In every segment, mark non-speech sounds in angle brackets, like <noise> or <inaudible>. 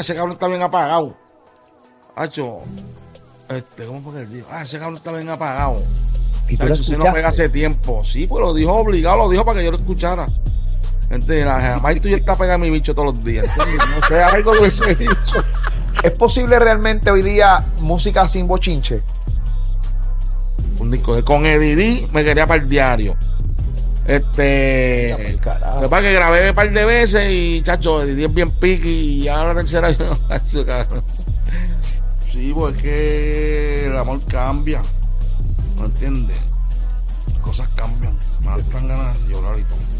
ese cabrón está bien apagado. Hacho, este, ¿cómo fue que él dijo? Ah, ese cabrón está bien apagado. Y tú lo ese no pega hace tiempo. Sí, pues lo dijo obligado, lo dijo para que yo lo escuchara. Entonces, jamás tú ya está pegando mi bicho todos los días. No sé, algo de ese bicho. ¿Es posible realmente hoy día música sin bochinche? Un disco de con Eddie me quería para el diario. Este. Ya, carajo. Lo que pasa que grabé un par de veces y, chacho, es bien piqui y ahora la tercera yo. <laughs> Sí, pues es que el amor cambia. ¿No entiendes? Las cosas cambian. Me dan ganas de llorar y todo.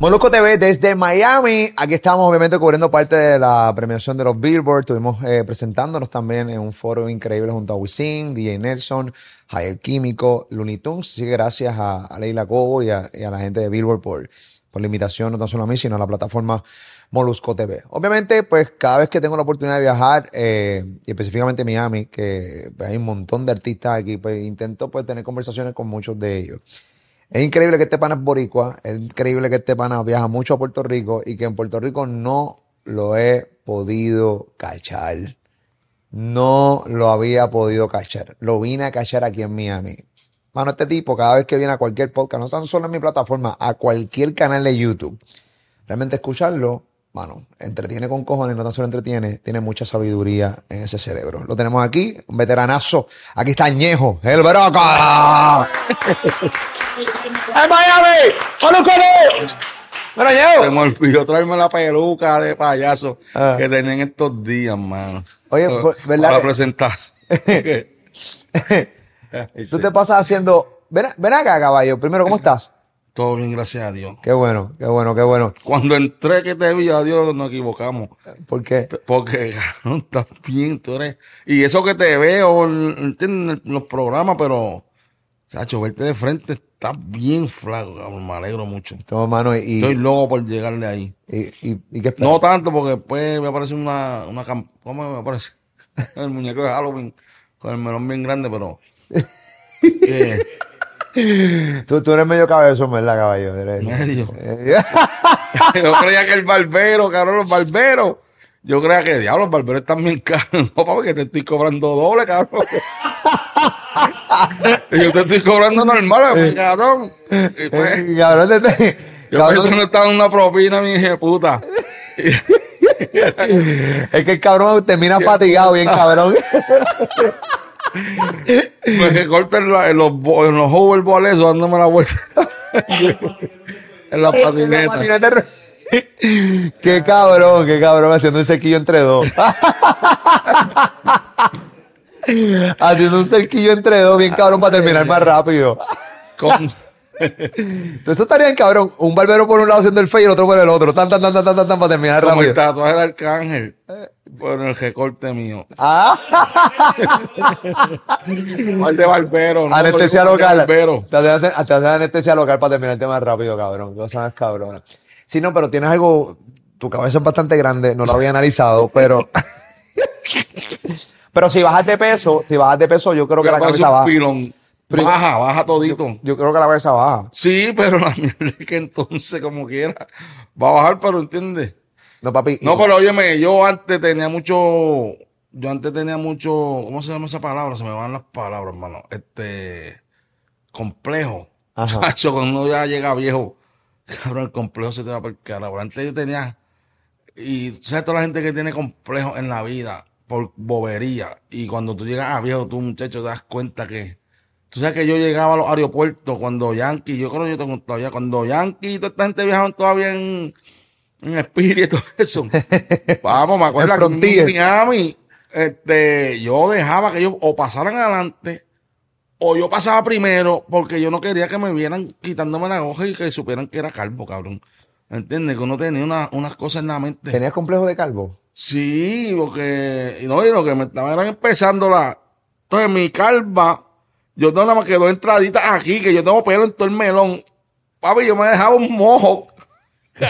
Molusco TV desde Miami. Aquí estamos obviamente cubriendo parte de la premiación de los Billboard. Estuvimos eh, presentándonos también en un foro increíble junto a Wisin, DJ Nelson, Javier Químico, Looney Tunes. Así que gracias a, a Leila Cobo y a, la gente de Billboard por, por la invitación, no tan solo a mí, sino a la plataforma Molusco TV. Obviamente, pues cada vez que tengo la oportunidad de viajar, eh, y específicamente Miami, que hay un montón de artistas aquí, pues intento pues tener conversaciones con muchos de ellos. Es increíble que este pana es boricua, es increíble que este pana viaja mucho a Puerto Rico y que en Puerto Rico no lo he podido cachar. No lo había podido cachar. Lo vine a cachar aquí en Miami. Mano, este tipo, cada vez que viene a cualquier podcast, no tan solo en mi plataforma, a cualquier canal de YouTube, realmente escucharlo, mano, entretiene con cojones, no tan solo entretiene, tiene mucha sabiduría en ese cerebro. Lo tenemos aquí, un veteranazo. Aquí está Ñejo, el Broca. ¡En Miami! ¡Molusco TV! ¡Bueno, Se Ñejo! me olvidó traerme la peluca de payaso Ah. que tenían estos días, mano. Oye, pues, ¿verdad Para presentar. <laughs> <laughs> Tú te pasas haciendo... Ven, ven acá, caballo. Primero, ¿cómo estás? Todo bien, gracias a Dios. Qué bueno, qué bueno, qué bueno. Cuando entré que te vi, a Dios, nos equivocamos. ¿Por qué? Porque, <laughs> cabrón, estás bien, tú eres. Y eso que te veo en, los programas, pero, Sacho, verte de frente está bien flaco, cabrón. Me alegro mucho. Toma, mano, y... Estoy loco por llegarle ahí. y, y, y qué esperas? No tanto, porque después me aparece una, una ¿cómo me aparece? <laughs> El muñeco de Halloween con el melón bien grande, pero. <laughs> eh, <laughs> Tú, tú eres medio cabezón, ¿verdad, caballo? Medio. Eh, <laughs> <laughs> Yo creía que el barbero, cabrón, los barberos. Yo creía que, diablo, los barberos están bien caros. No, papi, que te estoy cobrando doble, cabrón. Y yo te estoy cobrando normal, pues, cabrón. Y pues, eh, cabrón, te- te- yo cabrón, pensé no estaba en una propina, mi hija de puta. es que el cabrón termina fatigado, bien cabrón. Pues que corten la- en los, en los hoverboard eso, dándome la vuelta. en la patineta. Patineta Qué cabrón, qué cabrón, haciendo un cerquillo entre dos. <laughs> haciendo un cerquillo entre dos, bien cabrón, para terminar más rápido. Con, <laughs> Eso estaría bien cabrón. Un barbero por un lado haciendo el fe y el otro por el otro. Tan, tan, tan, tan, tan, tan, tan, para terminar como el rápido. tatuaje de Arcángel. Por el recorte mío. Ah, <laughs> Mal de barbero. ¿no? anestesia local. barbero. Te hacen, te hacen anestesia local para terminarte más rápido, cabrón. Cosas más cabronas. Sí, no, pero tienes algo. Tu cabeza es bastante grande, no lo había analizado, pero. <laughs> pero si bajas de peso, si bajas de peso, yo creo que la cabeza baja. pilón. Pero- Baja, baja todito. Yo creo que la cabeza baja. Sí, pero la mierda es que entonces, como quiera, va a bajar, pero entiendes. No, papi. No, pero óyeme, yo antes tenía mucho, yo antes tenía mucho, ¿cómo se llama esa palabra? Se me van las palabras, hermano. Este, complejo. Ajá. Chacho, cuando uno ya llega viejo, cabrón, el complejo se te va por el carajo. Antes yo tenía, y sabes toda la gente que tiene complejo en la vida por bobería. Y cuando tú llegas a viejo, tú muchacho te das cuenta que, tú sabes que yo llegaba a los aeropuertos cuando Yankee, yo creo que yo tengo todavía, cuando Yankee y toda esta gente viajaban todavía en, en Spirit y todo <laughs> eso. Vamos, me acuerdo En que en Miami, este, yo dejaba que ellos o pasaran adelante o yo pasaba primero porque yo no quería que me vieran quitándome la hoja y que supieran que era calvo, cabrón. ¿Entiendes? Que uno tenía una- unas cosas en la mente. ¿Tenías complejo de calvo? Sí, porque, y no, y lo que me estaban empezando la, entonces mi calva, yo tengo nada más que dos entraditas aquí, que yo tengo pelo en todo el melón. Papi, yo me dejaba un mojo. <laughs>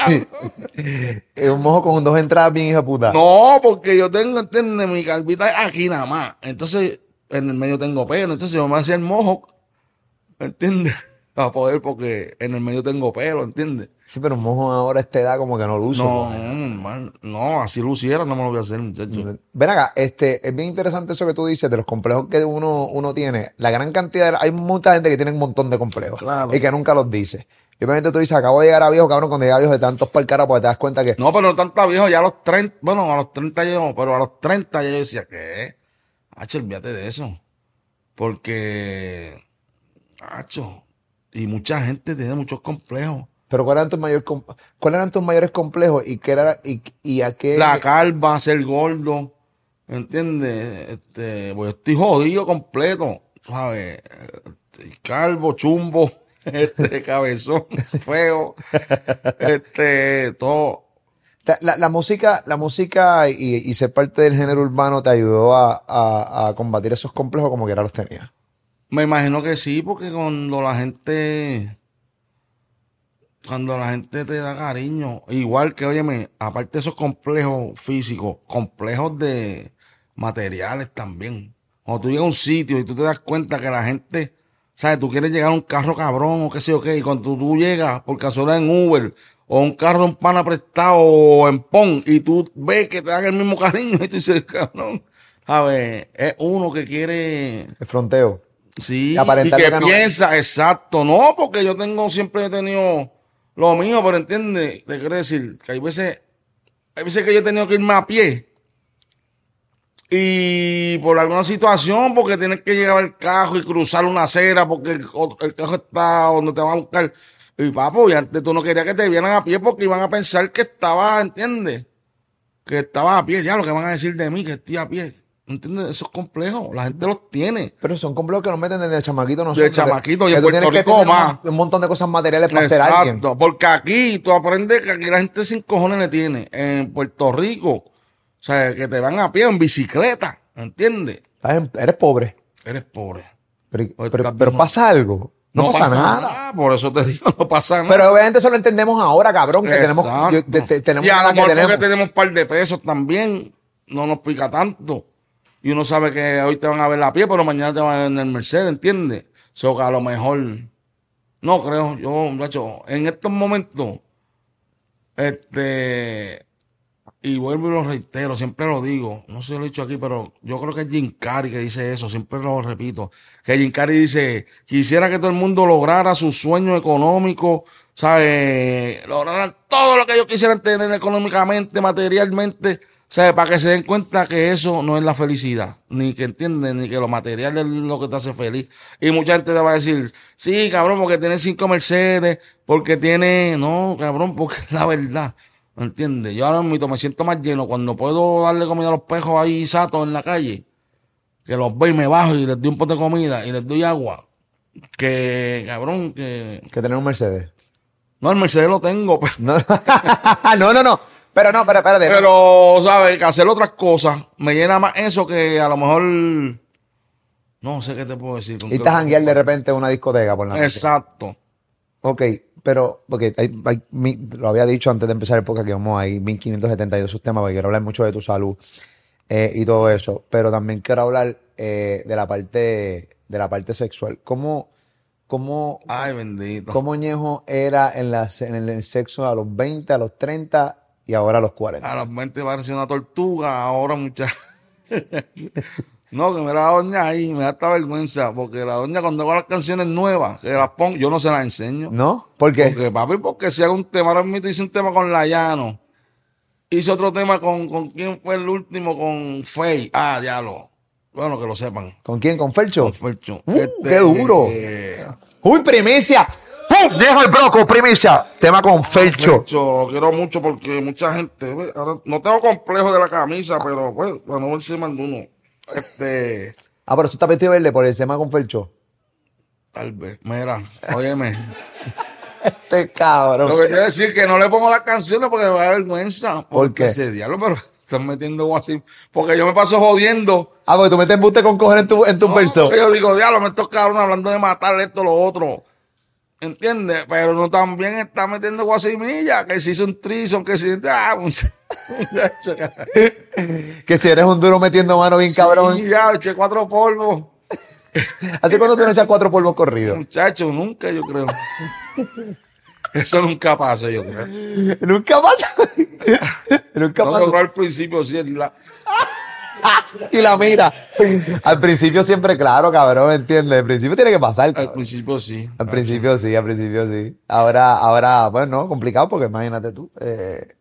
Un mojo con dos entradas bien hija puta. No, porque yo tengo, ¿entiendes? Mi calvita es aquí nada más. Entonces, en el medio tengo pelo. Entonces yo me hacía el mojo ¿entiendes? Para poder, porque en el medio tengo pelo, ¿entiendes? Sí, pero un mojo ahora a esta edad como que no lo uso. No, pues. no, así luciera, no me lo voy a hacer, muchacho. Ven acá, este, es bien interesante eso que tú dices de los complejos que uno, uno tiene. La gran cantidad, de- hay mucha gente que tiene un montón de complejos Claro. y que nunca los dice. Y obviamente tú dices, acabo de llegar a viejo, cabrón, cuando llega a viejo de tantos para el cara, porque te das cuenta que No, pero no tanta viejo, ya a los 30, bueno, a los 30 yo, pero a los 30 ya yo decía, ¿qué? Hacho, olvídate de eso. Porque, hacho, y mucha gente tiene muchos complejos. Pero ¿cuáles eran tus mayores, com- cuáles eran tus mayores complejos y qué era, y, y a qué? La calva, ser gordo, ¿entiendes? Este, pues yo estoy jodido completo, ¿sabes? Este, calvo, chumbo, <laughs> este, cabezón, <laughs> feo, este, todo. La, la música, la música y, y ser parte del género urbano te ayudó a, a- a combatir esos complejos como que era los tenías. Me imagino que sí, porque cuando la gente, cuando la gente te da cariño, igual que, óyeme, aparte de esos complejos físicos, complejos de materiales también. Cuando tú llegas a un sitio y tú te das cuenta que la gente, ¿sabes? Tú quieres llegar a un carro cabrón o qué sé yo qué, y cuando tú, llegas por casualidad en Uber o un carro en pana prestado o en PON y tú ves que te dan el mismo cariño <laughs> y tú dices, cabrón, ¿sabes? Es uno que quiere... El fronteo. Sí, Y que, no piensa, exacto, no, porque yo tengo, siempre he tenido lo mío, pero entiende, te quiero decir que hay veces, hay veces que yo he tenido que irme a pie y por alguna situación, porque tienes que llegar al carro y cruzar una acera porque el, el carro está donde te va a buscar. Y papo, y antes tú no querías que te vieran a pie porque iban a pensar que estaba, ¿entiendes? Que estaba a pie, ya lo que van a decir de mí, que estoy a pie. ¿Entiendes? Eso es complejo, la gente los tiene. Pero son complejos que nos meten desde chamaquito nosotros. chamaquito, y que en Puerto que Rico más. un montón de cosas materiales para ser alguien. Exacto, porque aquí tú aprendes que aquí la gente sin cojones le tiene. En Puerto Rico, o sea, que te van a pie en bicicleta, ¿entiendes? Eres pobre. Eres pobre. Pero, pasa algo. No, pasa, nada. Por eso te digo, <laughs> no pasa nada. Pero obviamente eso lo entendemos ahora, cabrón, que tenemos, Exacto. yo- te- te- tenemos y a lo que mejor tenemos. porque tenemos un par de pesos también, no nos pica tanto. Y uno sabe que hoy te van a ver a pie, pero mañana te van a ver en el Mercedes, ¿entiendes? O sea, que a lo mejor, no creo, yo, muchacho, en estos momentos, este, y vuelvo y lo reitero, siempre lo digo, no sé si lo he dicho aquí, pero yo creo que es Jim Carrey que dice eso, siempre lo repito, que Jim Carrey dice, quisiera que todo el mundo lograra su sueño económico, ¿sabes? Lograran todo lo que ellos quisieran tener económicamente, materialmente, ¿sabes? Para que se den cuenta que eso no es la felicidad, ni que entienden, ni que lo material es lo que te hace feliz. Y mucha gente te va a decir, sí, cabrón, porque tiene cinco Mercedes, porque tiene, no, cabrón, porque es la verdad. ¿Entiendes? Yo ahora mismo me siento más lleno cuando puedo darle comida a los pejos ahí satos en la calle, que los veo y me bajo y les doy un pote de comida y les doy agua. Que, cabrón, que... Que tener un Mercedes. No, el Mercedes lo tengo, pero... <laughs> No, no, no. no. Pero no, pero espérate. Pero, ¿sabes? Que hacer otras cosas me llena más eso que a lo mejor. No sé qué te puedo decir. y estás janguear de repente en una discoteca por la noche. Exacto. Ok, pero, porque hay- hay mi- lo había dicho antes de empezar el podcast que vamos ahí 1572 sus temas, porque quiero hablar mucho de tu salud eh, y todo eso, pero también quiero hablar eh, de la parte de la parte sexual. ¿Cómo, cómo, Ay, bendito. cómo Ñejo era en, la, en el sexo a los 20, a los 30 y ahora a los 40? A los 20 parecía una tortuga, ahora mucha. <laughs> no, que me la doña ahí, me da esta vergüenza, porque la doña cuando hago las canciones nuevas, que las pongo, yo no se las enseño. ¿No? ¿Por qué? Porque, papi, porque si hago un tema, ahora mismo hice un tema con Layano. Hice otro tema con, con quién fue el último, con Fey. Ah, diablo. Bueno, que lo sepan. ¿Con quién? ¿Con Felcho? Con Fercho. Uh, qué duro. eh, ¡Uy, primicia! ¡Pum! ¡Dejo el broco, primicia! Tema con Felcho. Fercho, lo quiero mucho porque mucha gente, ahora, no tengo complejo de la camisa, pero pues, bueno, ver si mando uno. Este, Ah, pero eso está vestido verde por el tema con Felcho. tal vez, mira, óyeme. <laughs> Este cabrón. Lo que quiero decir es que no le pongo las canciones porque me da vergüenza. ¿Por qué? Ese diablo, pero están metiendo así. Porque yo me paso jodiendo. Ah, porque tú metes embuste con coger en tu, en tu No, verso. Yo digo, diablo, me estos cabrones hablando de matar esto, lo otro. ¿Entiendes? Pero no también está metiendo guasimilla, que si hizo un trison, que si. Ah, muchacho. <laughs> Que si eres un duro metiendo mano bien cabrón. Ya, eché cuatro polvos. <laughs> ¿Hace cuándo tú no echas cuatro polvos corridos? Muchacho, nunca, yo creo. <laughs> Eso nunca pasa, yo creo. Nunca pasa. Nunca No, pasa. al principio sí, la, <laughs> Y la mira. Al principio siempre, claro, cabrón, ¿entiendes? Al principio tiene que pasar, al cabrón. principio sí. Al principio sí, al principio sí. Ahora, ahora, bueno, complicado porque imagínate tú, eh,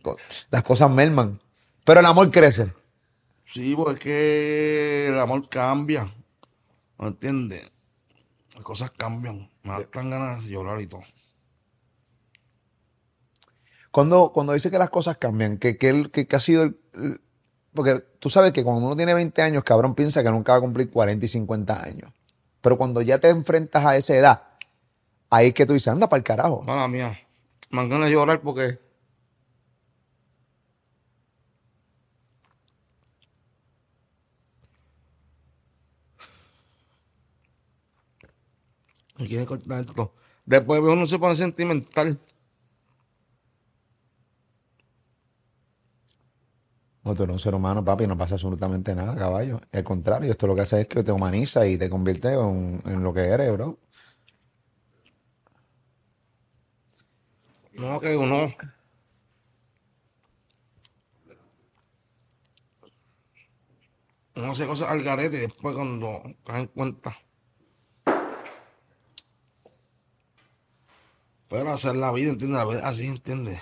las cosas merman. Pero el amor crece. Sí, porque es que el amor cambia. ¿No entiendes? Las cosas cambian. Me dan ganas de llorar y todo. Cuando, cuando dice que las cosas cambian, que, que, el- que- que ha sido el, el- Porque tú sabes que cuando uno tiene 20 años, cabrón, piensa que nunca va a cumplir 40 y 50 años. Pero cuando ya te enfrentas a esa edad, ahí es que tú dices, anda para el carajo. Mala mía. Me de llorar porque. Me quiere cortar esto. Después uno se pone sentimental. Tú eres un ser humano, papi, no pasa absolutamente nada, caballo. Al contrario, esto lo que hace es que te humaniza y te convierte en, en lo que eres, bro. No, que uno. Uno hace cosas al garete y después cuando caen cuenta. Pero hacer la vida, ¿entiendes? La vida así, ¿entiendes?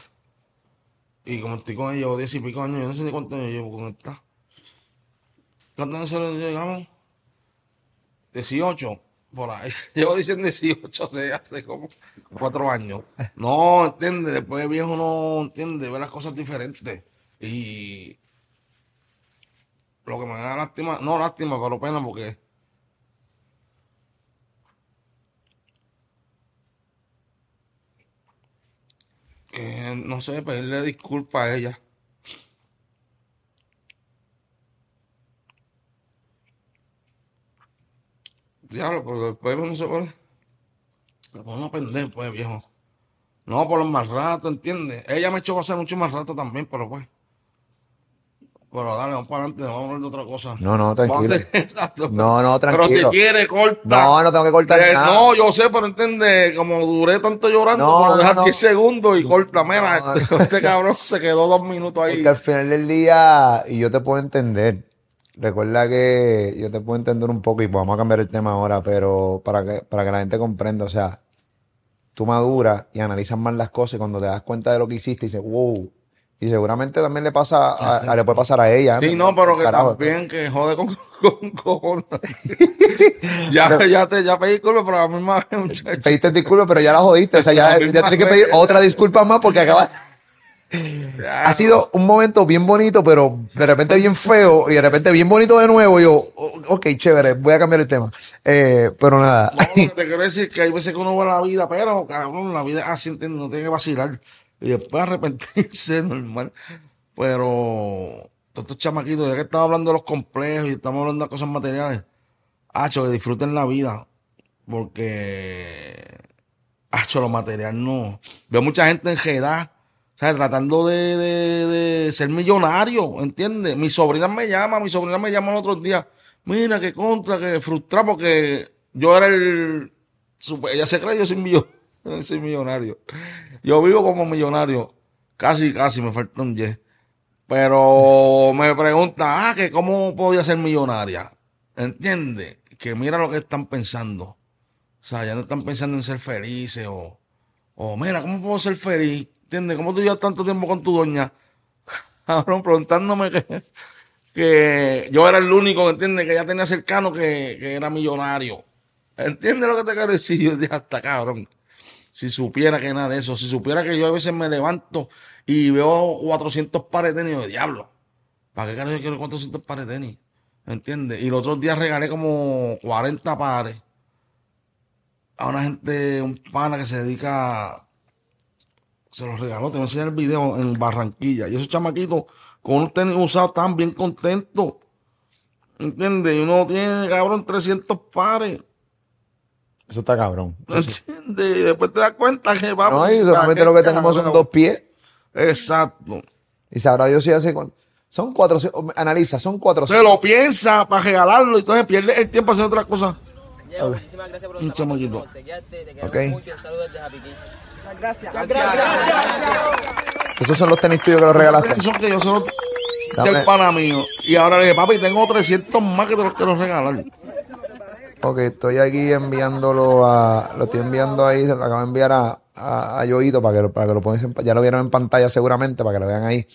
Y como estoy con ella, llevo diez y pico años, yo no sé ni cuántos años llevo con esta. ¿Cuántos años llegamos? 18, por ahí. <laughs> Llevo diciendo 18, hace, hace como cuatro años. No, ¿entiendes? Después de viejo no, ¿entiendes? Ve las cosas diferentes. Y lo que me da lástima, no lástima, pero pena porque que no sé, pedirle disculpas a ella. Diablo, pero después no se pone. Se pone a pendejo, pues, viejo. No, por los más rato, ¿entiendes? Ella me echó pasar mucho más rato también, pero pues. Pero dale, vamos para adelante, vamos a hablar de otra cosa. No, no, tranquilo. <laughs> Exacto. No, no, Pero tranquilo. si quiere, corta. No, no tengo que cortar Eh, nada. No, yo sé, pero entiende, como duré tanto llorando, No, no, dejar no. 10 segundos y corta. Mira, No, este, <laughs> este cabrón se quedó dos minutos Es ahí. que al final del día, y yo te puedo entender, recuerda que yo te puedo entender un poco, y vamos a cambiar el tema ahora, pero para que, para que la gente comprenda, o sea, tú maduras y analizas más las cosas y cuando te das cuenta de lo que hiciste, dices, wow. Y seguramente también le pasa, a, a- le puede pasar a ella. Sí, no, pero que Carajo, también que jode con, <laughs> con cojones. <laughs> ya, ya te ya pedí disculpas, pero a la misma vez, muchacho. <laughs> Pediste disculpas, pero ya la jodiste. O sea, ya, ya tienes que pedir otra disculpa más porque acaba. Ha sido un momento bien bonito, pero de repente bien feo y de repente bien bonito de nuevo. Yo, ok, chévere, voy a cambiar el tema. Eh, pero nada. No, te quiero decir que hay veces que uno ve la vida, pero cabrón, la vida es así, no tiene que vacilar. Y después arrepentirse, <laughs> normal. Pero todos estos chamaquitos, ya que estamos hablando de los complejos y estamos hablando de cosas materiales, hacho, que disfruten la vida. Porque, hacho, lo material no. Veo mucha gente en edad, ¿sabes? Tratando de, de, ser millonario, ¿entiendes? Mi sobrina me llama, mi sobrina me llama el otro día. Mira, que contra, que frustrada porque yo era el. Ella se cree yo soy, millo- <laughs> soy millonario. Yo vivo como millonario. Casi, casi, me falta un yes. Pero me pregunta, ah, que cómo podía ser millonaria. ¿Entiendes? Que mira lo que están pensando. O sea, ya no están pensando en ser felices o, o mira, ¿cómo puedo ser feliz? ¿Entiendes? ¿Cómo tú llevas tanto tiempo con tu doña? <laughs> Cabrón, preguntándome que, yo era el único, ¿entiendes? Que ella tenía cercano que, que era millonario. ¿Entiendes lo que te quiero decir? Yo dije, hasta cabrón. Si supiera que nada de eso, si supiera que yo a veces me levanto y veo 400 pares de tenis, diablo, ¿para qué carajo yo quiero 400 pares de tenis? ¿Entiendes? Y los otros días regalé como 40 pares a una gente, un pana que se dedica, se los regaló, te voy a enseñar el video en Barranquilla. Y esos chamaquitos con unos tenis usados estaban bien contentos. ¿Entiendes? Y uno tiene, cabrón, 300 pares. Eso está cabrón. ¿Entiendes? Y después te das cuenta que vamos. No, y solamente lo que tenemos son dos pies. Exacto. Y sabrá Dios si hace. cuánto- Son 400. Analiza, son Se 400. lo piensa para regalarlo y entonces pierde el tiempo haciendo otra cosa. Muchísimas gracias por los Key. Esos son los tenis tuyos que los regalaste. Eso que yo se lo Dame. del pana mío. Y ahora le dije, papi, tengo 300 más que te los quiero regalar. Ok, estoy aquí enviándolo a. Lo estoy enviando ahí, se lo acabo de enviar a, a, a Yoito para que, lo- para que lo pongas en, Ya lo vieron en pantalla seguramente, para que lo vean ahí.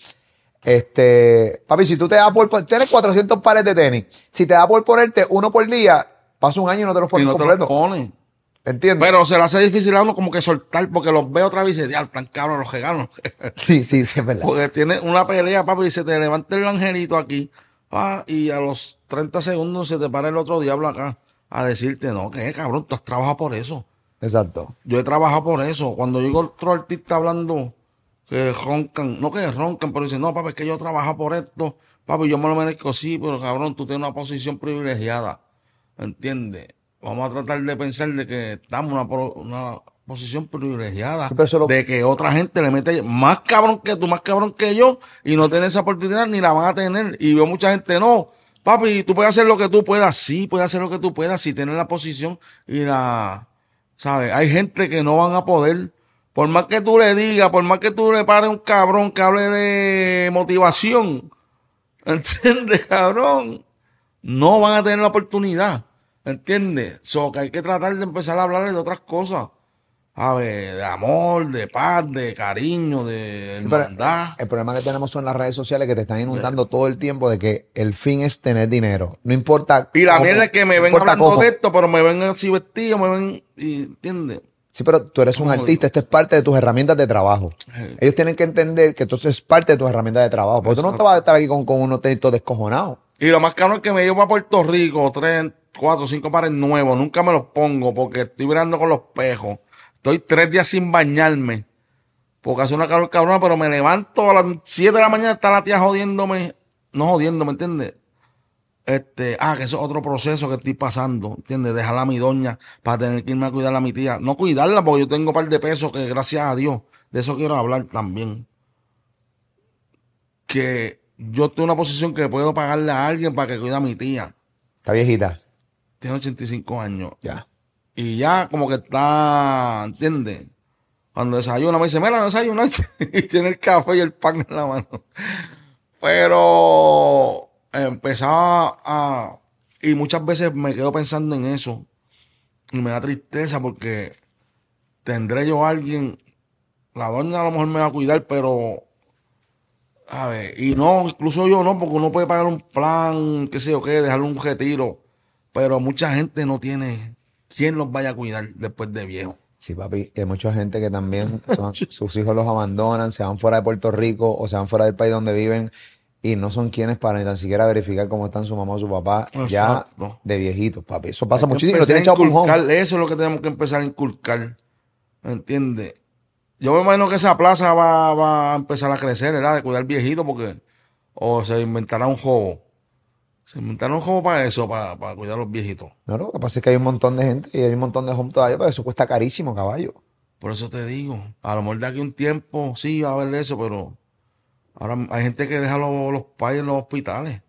Este. Papi, si tú te das por. Tienes 400 pares de tenis. Si te da por ponerte uno por día, pasa un año y no te los Y pones no te los completo. pone. ¿Entiendes? Pero se le hace difícil a uno como que soltar porque los veo otra vez y dice, diablo, tan cabrón, los regalos. <laughs> sí, sí, sí, es verdad. Porque tiene una pelea, papi, y se te levanta el angelito aquí. pa, y a los 30 segundos se te para el otro diablo acá a decirte, no, que cabrón, tú has trabajado por eso. Exacto. Yo he trabajado por eso. Cuando llega otro artista hablando que roncan, no que roncan, pero dicen, no, papi, es que yo trabajo por esto, papi, yo me lo merezco, sí, pero cabrón, tú tienes una posición privilegiada, ¿entiendes? Vamos a tratar de pensar de que estamos en una, una posición privilegiada, Sí, lo- de que otra gente le mete más cabrón que tú, más cabrón que yo, y no tiene esa oportunidad ni la van a tener. Y veo mucha gente, no, papi, tú puedes hacer lo que tú puedas, sí, puedes hacer lo que tú puedas, si tienes la posición y la, ¿sabes? Hay gente que no van a poder, por más que tú le digas, por más que tú le pares un cabrón que hable de motivación, <laughs> ¿entiendes, cabrón? No van a tener la oportunidad, ¿entiendes? So, que hay que tratar de empezar a hablar de otras cosas, ¿sabes? De amor, de paz, de cariño, de Sí, hermandad. el problema que tenemos son las redes sociales que te están inundando todo el tiempo de que el fin es tener dinero. No importa. Y la mierda es que me no ven hablando cómo. de esto, pero me ven así vestido, me ven, y, ¿entiendes? Sí, pero tú eres un ¿Cómo artista, esto es parte de tus herramientas de trabajo. Sí. Ellos tienen que entender que esto es parte de tus herramientas de trabajo. Porque tú no te vas a estar aquí con, con unos textos descojonados. Y lo más caro es que me llevo a Puerto Rico, tres, cuatro, cinco pares nuevos. Nunca me los pongo porque estoy mirando con los pejos. Estoy tres días sin bañarme. Porque hace una calor cabrona, pero me levanto a las siete de la mañana, está la tía jodiéndome. No jodiendo, ¿me entiendes? Este, ah, que eso es otro proceso que estoy pasando, ¿entiendes? Dejar a mi doña para tener que irme a cuidar a mi tía. No cuidarla porque yo tengo un par de pesos que gracias a Dios, de eso quiero hablar también. Que yo estoy en una posición que puedo pagarle a alguien para que cuide a mi tía. Está viejita. Tiene 85 años. Ya. Y ya como que está, ¿entiendes? Cuando desayuna me dice, mira, no desayuna. <laughs> y tiene el café y el pan en la mano. Pero empezaba a... Y muchas veces me quedo pensando en eso. Y me da tristeza porque tendré yo a alguien, la doña a lo mejor me va a cuidar, pero... A ver, y no, incluso yo no, porque uno puede pagar un plan, qué sé yo qué, dejarle un retiro. Pero mucha gente no tiene quien los vaya a cuidar después de viejo. Sí, papi. Hay mucha gente que también <laughs> son- sus hijos los abandonan, se van fuera de Puerto Rico o se van fuera del país donde viven y no son quienes para ni tan siquiera verificar cómo están su mamá o su papá ya de viejitos, papi. Eso pasa muchísimo. Lo tienen inculcar, Eso es lo que tenemos que empezar a inculcar. ¿Me entiendes? Yo me imagino que esa plaza va, va a empezar a crecer, ¿verdad? De cuidar viejitos, porque. O se inventará un juego. Se un juego para eso, para, para cuidar a los viejitos. No, lo que pasa es que hay un montón de gente y hay un montón de home todavía, pero eso cuesta carísimo, caballo. Por eso te digo. A lo mejor de aquí un tiempo sí va a haber eso, pero. Ahora hay gente que deja los, los pais en los hospitales.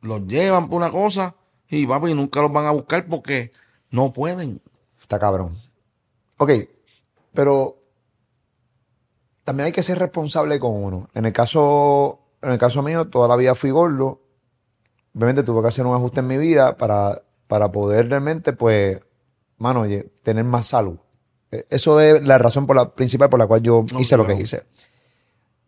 Los llevan por una cosa y papi, nunca los van a buscar porque no pueden. Está cabrón. Ok, pero también hay que ser responsable con uno. En el caso, en el caso mío, toda la vida fui gordo. Obviamente tuve que hacer un ajuste en mi vida para, para poder realmente, pues, mano, oye, tener más salud. Eh, Eso es la razón por la, principal por la cual yo hice lo que hice.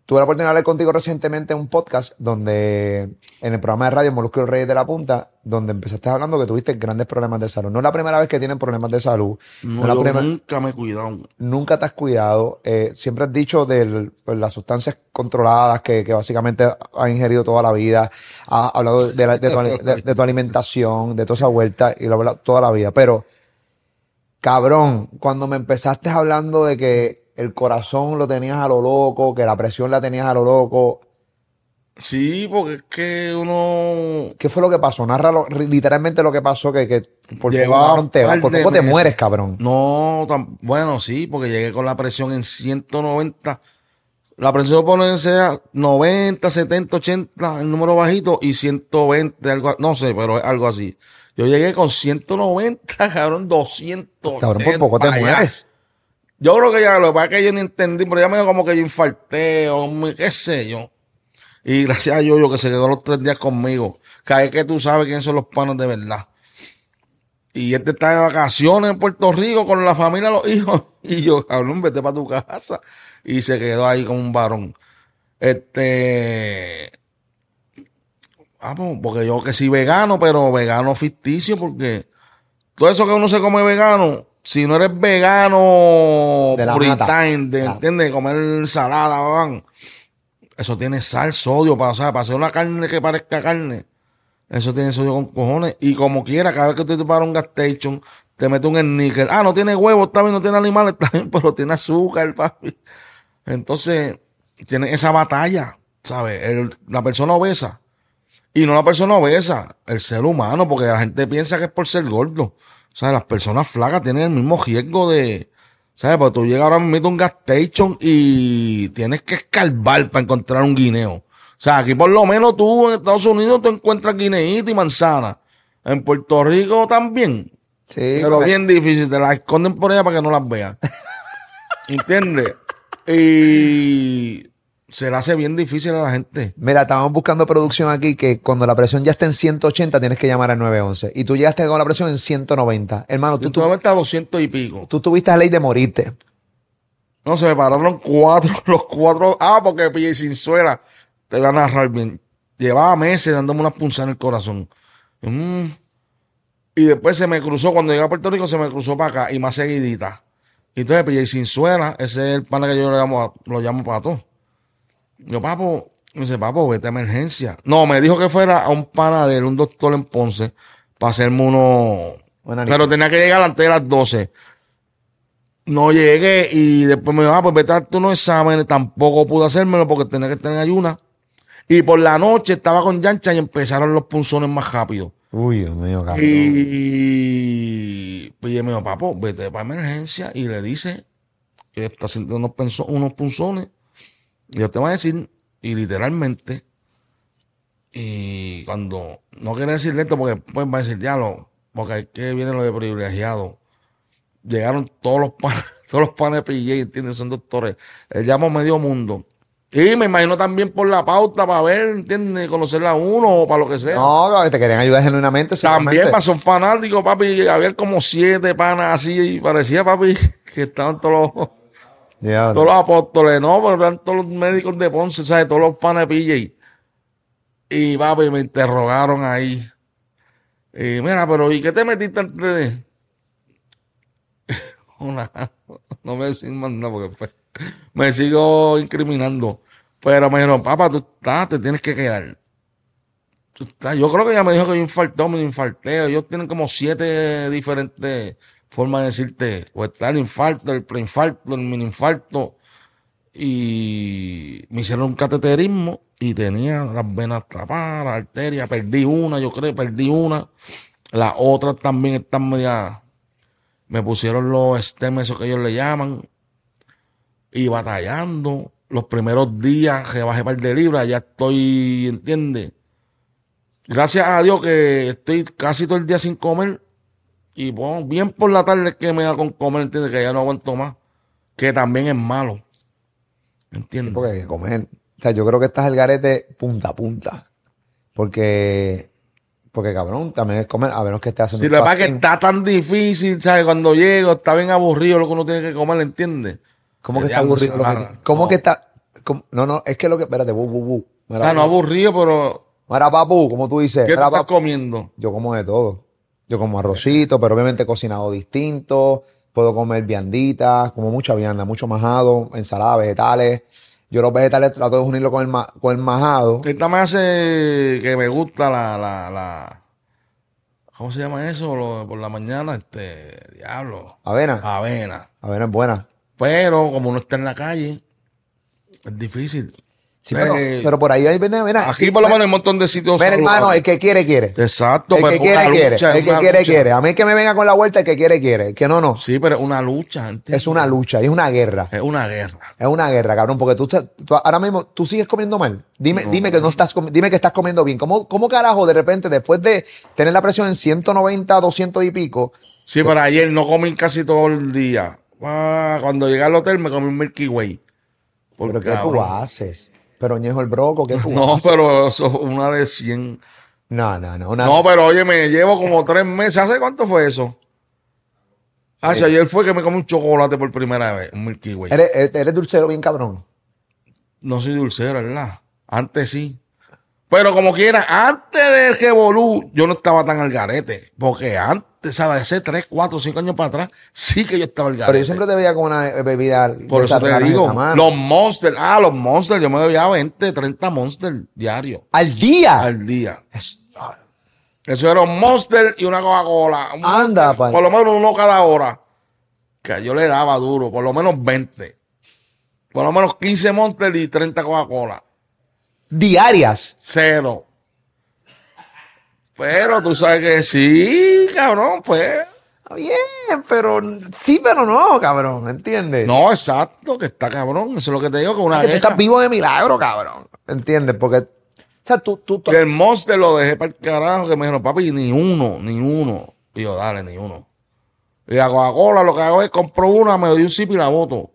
Tuve la oportunidad de hablar contigo recientemente en un podcast donde, en el programa de radio Molusco y los Reyes de la Punta, donde empezaste hablando que tuviste grandes problemas de salud. No es la primera vez que tienen problemas de salud. No, No es la yo primera- nunca me he cuidado. nunca te has cuidado. eh, siempre has dicho de las sustancias controladas que, que básicamente has ingerido toda la vida. Has hablado de, la- de tu, ali- de- de tu alimentación, de toda esa vuelta y lo has hablado toda la vida. Pero, cabrón, cuando me empezaste hablando de que el corazón lo tenías a lo loco, que la presión la tenías a lo loco, Sí, porque es que uno ¿qué fue lo que pasó? Narra literalmente lo que pasó, que, que por poco, te, por poco te mueres, cabrón. No, tan, bueno, sí, porque llegué con la presión en 190. La presión pone sea 90, 70, 80, el número bajito, y 120, algo, no sé, pero algo así. Yo llegué con 190, <laughs> cabrón, 200. Cabrón, por poco te mueres. Yo creo que ya lo que pasa es que yo no entendí, pero ya me como que yo infarté o qué sé yo. Y gracias a yo que se quedó los tres días conmigo. Que es que tú sabes quiénes son los panos de verdad. Y este está de vacaciones en Puerto Rico con la familia, los hijos. <laughs> Y yo, cabrón, vete para tu casa. Y se quedó ahí como un varón. Este. Vamos, porque yo que sí vegano, pero vegano ficticio, porque todo eso que uno se come vegano, si no eres vegano, De time, de. ¿entiendes? Comer ensalada, van. Eso tiene sal, sodio, para, o sea, para hacer una carne que parezca carne. Eso tiene sodio con cojones. Y como quiera, cada vez que tú te paras un gas station, te mete un sneaker. Ah, no tiene huevos, está bien, no tiene animales, <laughs> bien, pero tiene azúcar, papi. Entonces, tiene esa batalla, ¿sabes? El- la persona obesa. Y no la persona obesa, el ser humano, porque la gente piensa que es por ser gordo. O sea, las personas flacas tienen el mismo riesgo de. ¿Sabes? Porque tú llegas ahora mismo a un gas station y tienes que escarbar para encontrar un guineo. O sea, aquí por lo menos tú en Estados Unidos tú encuentras guineíta y manzana. En Puerto Rico también. Sí, Pero porque- bien difícil, te las esconden por allá para que no las vean. <laughs> ¿Entiendes? Y se le hace bien difícil a la gente. Mira, estábamos buscando producción aquí que cuando la presión ya está en 180 tienes que llamar al 911. Y tú llegaste con la presión en 190. Hermano, tú, Tú a 200 y pico. tú tuviste la ley de morirte. No, se me pararon cuatro, <laughs> los cuatro. Ah, porque pillé sin suela. Te voy a narrar bien. Llevaba meses dándome unas punzadas en el corazón. Mm. Y después se me cruzó, cuando llegué a Puerto Rico, se me cruzó para acá y más seguidita. Y entonces pillé sin suela. Ese es el pana que yo lo llamo, lo llamo pato. Yo, papo, me dice, papo, vete a emergencia. No, me dijo que fuera a un pana de él, un doctor en Ponce, para hacerme uno. Pero tenía que llegar antes de las 12. No llegué y después me dijo, ah, pues vete a darte unos exámenes. Tampoco pude hacérmelo porque tenía que tener ayuna. Y por la noche estaba con Yancha y empezaron los punzones más rápido. Uy, Dios mío, cabrón. Y pues ella me dijo, papo, vete para emergencia y le dice que está sintiendo unos, unos punzones. Y yo te voy a decir, y literalmente, y cuando no quiere decirle esto, porque pues va a decir, diablo, porque hay que viene lo de privilegiado. Llegaron todos los panes, <laughs> todos los panes PJ, ¿entiendes? Son doctores. Él llamó medio mundo. Y me imagino también por la pauta para ver, ¿entiendes? Conocerla a uno o para lo que sea. No, que te querían ayudar genuinamente. También seguramente. pasó un fanático, papi. Había como siete panas así y parecía, papi, <laughs> que estaban todos los, Ya, todos los apóstoles, ¿no? Pero eran todos los médicos de Ponce, ¿sabes? Todos los panas de PJ. Y, papi, me interrogaron ahí. Y mira, pero ¿y qué te metiste antes de...? <laughs> Una, no me decís más nada porque pues, me sigo incriminando. Pero me dijeron, papá, tú estás, te tienes que quedar. Yo creo que ella me dijo que yo infartó, me infarté. Ellos tienen como siete diferentes formas de decirte, o está el infarto, el preinfarto, el mini infarto. Y me hicieron un cateterismo y tenía las venas tapadas, la arteria, perdí una, yo creo, perdí una. Las otras también están media. Me pusieron los stems, esos que ellos le llaman. Y batallando. Los primeros días que bajé par de libras, ya estoy, ¿entiendes? Gracias a Dios que estoy casi todo el día sin comer. Y bueno, bien por la tarde que me da con comer, ¿entiendes? Que ya no aguanto más. Que también es malo. ¿Entiendes? Porque hay que comer. O sea, yo creo que estás el garete punta a punta. Porque, porque cabrón, también es comer, a menos que estés haciendo Si un lo que que está tan difícil, ¿sabes? Cuando llego, está bien aburrido lo que uno tiene que comer, ¿entiendes? ¿Cómo que está aburrido? que-. ¿Cómo No. que está? cómo- No, no, es que lo que. Espérate, bu, bu, bu. O Mira, sea, no bu. aburrido, pero Mira, papu, como tú dices. ¿qué tú estás papu. comiendo? Yo como de todo. Yo como arrocito, pero obviamente cocinado distinto. Puedo comer vianditas, como mucha vianda, mucho majado, ensalada, vegetales. Yo los vegetales trato de unirlo con el, ma- con el majado. Esta me hace que me gusta la, la, la ¿cómo se llama eso? Lo- por la mañana, este, diablo, Avena. avena. Avena es buena. Pero como uno está en la calle, es difícil. Sí, pero, Eh, pero por ahí hay, mira, Aquí sí, por lo menos hay un montón de sitios. mira, hermano, el que quiere, quiere. Exacto, el pero que quiere, quiere. lucha, el que quiere, lucha. quiere. A mí que me venga con la vuelta, el que quiere, quiere. El que no, no. Sí, pero es una lucha, ¿entiendes? Es una lucha, es una guerra. Es una guerra. Es una guerra, cabrón, porque tú, tú ahora mismo, tú sigues comiendo mal. Dime, dime que no estás, dime que estás comiendo bien. ¿Cómo, ¿Cómo carajo de repente, después de tener la presión en 190, 200 y pico, Sí, pero ayer no comí casi todo el día. Ah, cuando llegué al hotel me comí un Milky Way. Por ¿pero qué tú haces? Pero ñejo el broco, ¿qué tú <laughs> No, haces? pero eso es una de 100. No, no, no. No, pero oye, me llevo como tres meses. ¿Hace cuánto fue eso? Ah, sí, ayer fue que me comí un chocolate por primera vez, un Milky Way. eres, eres, eres dulcero bien cabrón. No soy dulcero, ¿verdad? Antes sí. Pero como quiera, antes del Revolú, yo no estaba tan al garete. Porque antes, ¿sabes? Hace 3, 4, 5 años para atrás, sí que yo estaba al garete. Pero yo siempre te veía con una eh, bebida Por eso te digo, los Monsters, ah, los Monsters, yo me bebía 20, 30 Monsters diario, Al día. al día. Es- ah, Eso era un Monster y una Coca-Cola. Un Anda, Monster. Por lo menos uno cada hora. Que yo le daba duro, por lo menos 20. Por lo menos 15 Monster y 30 Coca-Cola. diarias. Cero. Pero tú sabes que sí, cabrón, pues. Bien, pero sí, pero no, cabrón, ¿entiendes? No, exacto, que está cabrón. Eso es lo que te digo, que una que tú estás vivo de milagro, cabrón. ¿Entiendes? Porque, o sea, tú, tú, Y el Monster lo dejé para el carajo, que me dijeron, papi, ni uno, ni uno. Y yo, dale, ni uno. Y la Coca-Cola lo que hago es compro una, me doy un sip y la boto.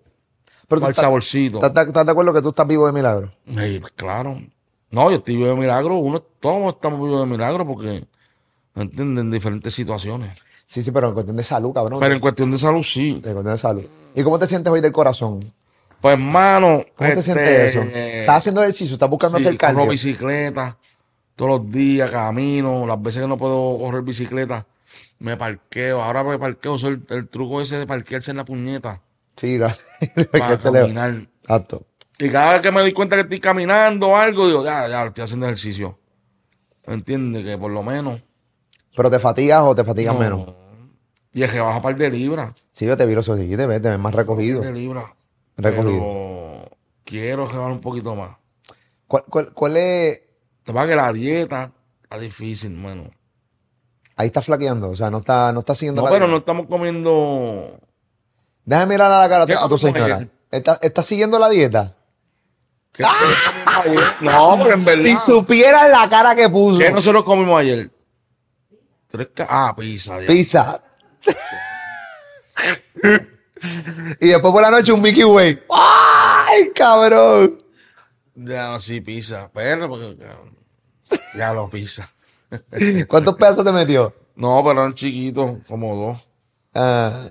pero tú Para el saborcito. ¿Estás, de acuerdo que tú estás vivo de milagro? Y, pues, claro. No, yo estoy vivo de milagro. Uno, todos estamos vivos de milagro porque, ¿me entienden? En diferentes situaciones. Sí, sí, pero en cuestión de salud, cabrón. Pero en cuestión de salud, sí. En cuestión de salud. ¿Y cómo te sientes hoy del corazón? Pues, hermano. ¿Cómo te este, sientes eso? ¿Estás haciendo ejercicio? ¿Estás buscando Sí, hacer cardio? corro bicicleta todos los días, camino. Las veces que no puedo correr bicicleta, me parqueo. Ahora me parqueo. El, el truco ese de parquearse en la puñeta Sí, la- <laughs> para caminar. Exacto. Y cada vez que me doy cuenta que estoy caminando o algo, digo, ya, ya, estoy haciendo ejercicio. ¿Entiendes? Que por lo menos. ¿Pero te fatigas o te fatigas menos? Y es que baja par de libras. Sí, yo te vi los ojos, sí, te ves, te ves más recogido. De libras. Recogido. Pero quiero llevar un poquito más. ¿Cuál, cuál, cuál es...? Te pasa que la dieta está difícil, mano. Ahí está flaqueando, o sea, no está, no está siguiendo No, la pero dieta. no estamos comiendo. Déjame mirar a la cara a tu- ¿Qué a tu comimos señora. ayer? ¿Está, está siguiendo la dieta? ¿Qué nosotros comimos ayer? <laughs> No, pero en verdad. Si supieras la cara que puso. ¿Qué nosotros comimos ayer? Tres ca- Ah, pizza. ya. Pizza. y después por la noche un Mickey Way. ¡Ay, cabrón! Ya, no, sí, pizza. Pero, porque. cabrón, Ya lo pizza. ¿Cuántos pedazos te metió? No, pero eran chiquitos, como dos. Ah,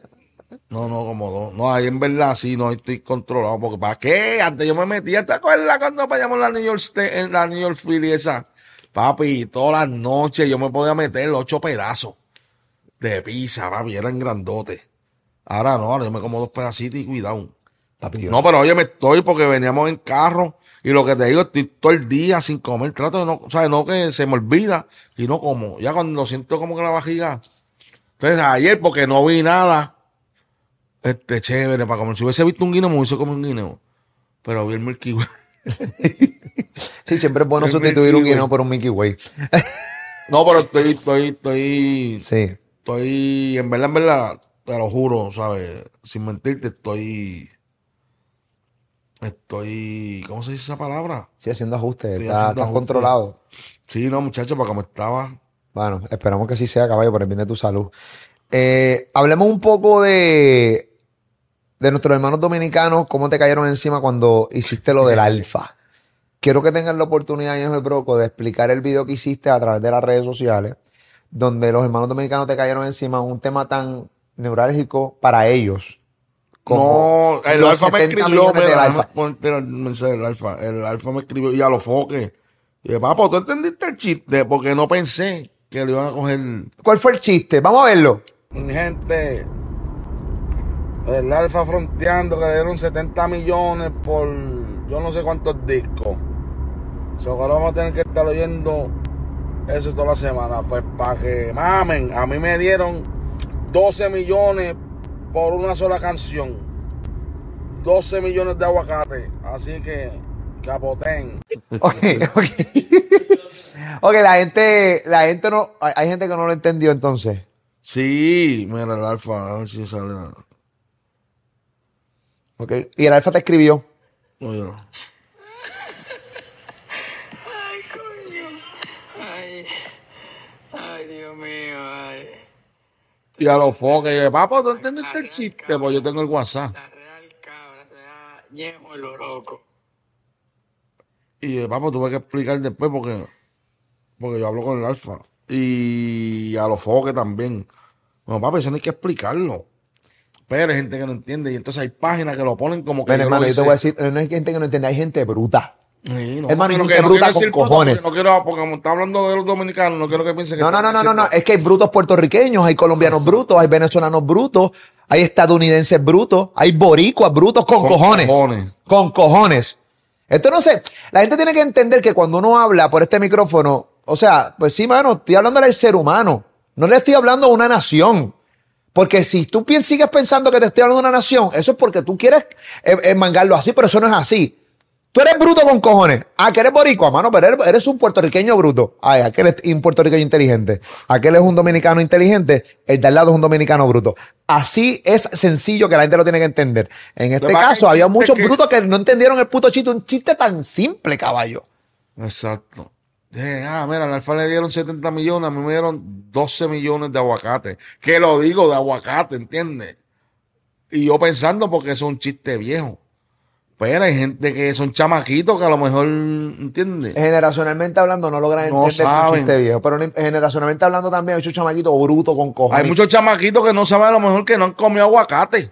No, no, como dos. No, ahí en verdad sí, no estoy controlado. Porque ¿para qué? Antes yo me metía, ¿te acuerdas cuando payamos la New York State, en la New York Philly esa? Papi, todas las noches yo me podía meter ocho pedazos de pizza, papi, eran grandotes. Ahora no, ahora yo me como dos pedacitos y cuidado. papi. No, pero oye, me estoy porque veníamos en carro y lo que te digo, estoy todo el día sin comer. Trato de no, o sea, no que se me olvida y no como. Ya cuando siento como que la vajiga. Entonces, ayer, porque no vi nada, este, chévere para comer. Si hubiese visto un guineo, me hubiese comido un guineo. Pero vi el Milky Way. <laughs> Sí, siempre es bueno El sustituir Milky un guineo por un Mickey Way. No, pero estoy, estoy, estoy, Sí. estoy, en verdad, en verdad, te lo juro, ¿sabes? Sin mentirte, estoy, estoy, ¿cómo se dice esa palabra? Sí, haciendo ajustes. Estoy Está- haciendo estás ajustes. controlado. Sí, no, muchacho, para como estaba. Bueno, esperamos que así sea, caballo, por el bien de tu salud. Eh, hablemos un poco de, de nuestros hermanos dominicanos, cómo te cayeron encima cuando hiciste lo del <laughs> alfa. Quiero que tengan la oportunidad, Ángel Broco, de explicar el video que hiciste a través de las redes sociales, donde los hermanos dominicanos te cayeron encima, un tema tan neurálgico para ellos. No, el los alfa me 70 escribió, millones del alfa. el mensaje del alfa. El alfa me escribió y a los foques. Y dije, papá, ¿tú entendiste el chiste? Porque no pensé que lo iban a coger. ¿Cuál fue el chiste? Vamos a verlo. Gente, el alfa fronteando que le dieron 70 millones por yo no sé cuántos discos. So, ahora vamos a tener que estar oyendo eso toda la semana. Pues para que mamen, a mí me dieron 12 millones por una sola canción. 12 millones de aguacate. Así que Capotén. <laughs> Ok, ok. <laughs> ok, la gente, la gente no, hay, hay gente que no lo entendió entonces. Sí, mira el alfa, a ver si sale. Ok. Y el alfa te escribió. Oye, Ay, coño. Ay. Ay, Dios mío, ay. Y a los foques, yo, papá, ¿tú entendiste el chiste? Pues yo tengo el WhatsApp. La real cabra se da ñejo en lo loco. Y yo, papá, tuve que explicar después porque, porque yo hablo con el alfa. Y a los foques también. Bueno, papá, eso no hay que explicarlo. Pero hay gente que no entiende. Y entonces hay páginas que lo ponen como que. Yo hermano, yo te voy a decir, no hay gente que no entiende, hay gente bruta. Sí, no, Hermano, hay pero gente que no bruta quiero con cojones. porque No quiero, porque como está hablando de los dominicanos, no quiero que piensen que. No, no, no, no, no, no. Es que hay brutos puertorriqueños, hay colombianos brutos, hay venezolanos brutos, hay estadounidenses brutos, hay boricuas brutos con, Con cojones. cojones. Con cojones. Esto no sé. La gente tiene que entender que cuando uno habla por este micrófono, o sea, pues sí, mano, estoy hablando del ser humano. No le estoy hablando a una nación. Porque si tú sigues pensando que te estoy hablando de una nación, eso es porque tú quieres eh, mangarlo así, pero eso no es así. Tú eres bruto con cojones. Ah, que eres boricua, mano, pero eres, eres un puertorriqueño bruto. Ay, aquel es un puertorriqueño inteligente. Aquel es un dominicano inteligente. El de al lado es un dominicano bruto. Así es sencillo que la gente lo tiene que entender. En este caso, había muchos que- brutos que no entendieron el puto chiste. Un chiste tan simple, caballo. Exacto. Dije, ah, mira, al Alfa le dieron 70 millones, a mí me dieron 12 millones de aguacate. Que lo digo de aguacate, ¿entiendes? Y yo pensando porque es un chiste viejo. Pero hay gente que son chamaquitos que a lo mejor, ¿entiendes? Generacionalmente hablando, no logran No entender saben. chiste viejo. Pero generacionalmente hablando también hay muchos chamaquitos brutos con cojones. Hay muchos chamaquitos que no saben a lo mejor que no han comido aguacate.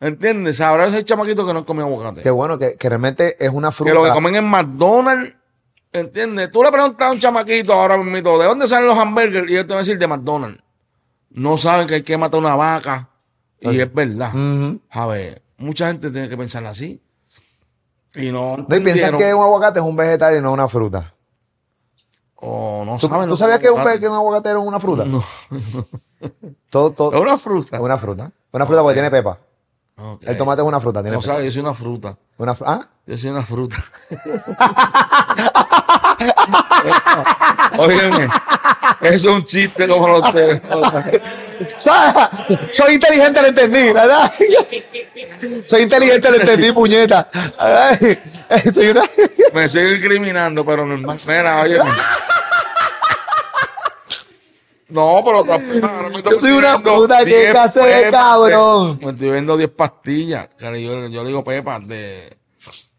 ¿Entiendes? Sabrá ese chamaquito que no han comido aguacate. Qué bueno, que, que realmente es una que fruta. lo que comen en McDonald's, ¿entiendes? Tú le preguntas a un chamaquito ahora mismo, ¿de dónde salen los hamburgers? Y él te va a decir de McDonald's. No saben que hay que matar una vaca. Y es verdad. A ver, mucha gente tiene que pensar así. Y no. No, y piensan que un aguacate es un vegetal y no una fruta. O no ¿Tú, saben tú sabías que un, aguacate. pe- que un aguacate era una fruta? No. Todo, todo, Es una fruta. es una fruta. Una fruta porque tiene pepa. El tomate es una fruta, tiene No sabes, yo soy una fruta. Una fr- ¿Ah? Yo soy una fruta. <laughs> Óyeme, eso es un chiste como los sé. ¡Sa- Soy inteligente, lo entendí, ¿verdad? Soy inteligente, lo entendí, puñeta. Soy una... Me sigo incriminando, pero normal. Mira, oye. No, pero ahora mismo Yo soy me estoy una puta, ¿qué 10 clase de pepas cabrón? Me estoy viendo 10 pastillas. que yo, yo le digo pepas de,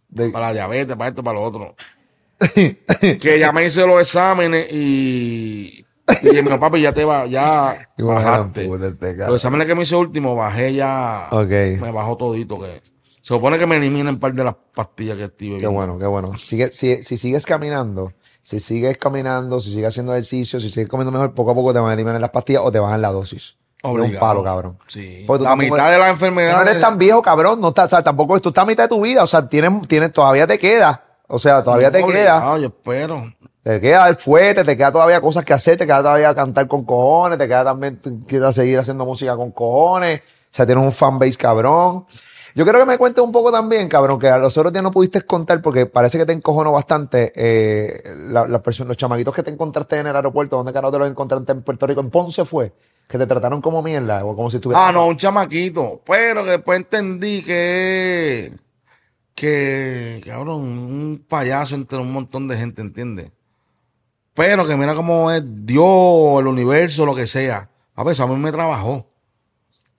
De- para la diabetes, para esto, para lo otro. <laughs> que ya me hice los exámenes y. Y dije, "Mira, papi, ya te va, ya <laughs> bajaste. este. Los exámenes que me hice último, bajé ya. Ok. Me bajó todito. que Se supone que me eliminen un par de las pastillas que estoy Qué bebiendo. bueno, qué bueno. Sigue, si, si sigues caminando, si sigues caminando, si sigues haciendo ejercicio, si sigues comiendo mejor, poco a poco te van a eliminar las pastillas o te bajan la dosis. Es un Obligado. palo, cabrón. Sí. Porque tú La tampoco- mitad de las No enfermedades. eres tan viejo, cabrón. No estás, o sea, tampoco tú estás a mitad de tu vida. O sea, tienes, tienes, todavía te queda. O sea, todavía te queda. Obligado, yo espero. Te queda el fuerte, te queda todavía cosas que hacer, te queda todavía cantar con cojones, te queda también, te queda seguir haciendo música con cojones. O sea, tienes un fanbase cabrón. Yo quiero que me cuentes un poco también, cabrón, que a los otros días no pudiste contar porque parece que te encojonó bastante eh, la- las personas, los chamaquitos que te encontraste en el aeropuerto. ¿Dónde carajo te los encontraste en Puerto Rico? ¿En Ponce fue? Que te trataron como mierda o como si estuvieras... Ah, no, un chamaquito. Pero que después entendí que. Que, cabrón, un payaso entre un montón de gente, ¿entiendes? Pero que mira cómo es Dios, el universo, lo que sea. A ver, eso a mí me trabajó.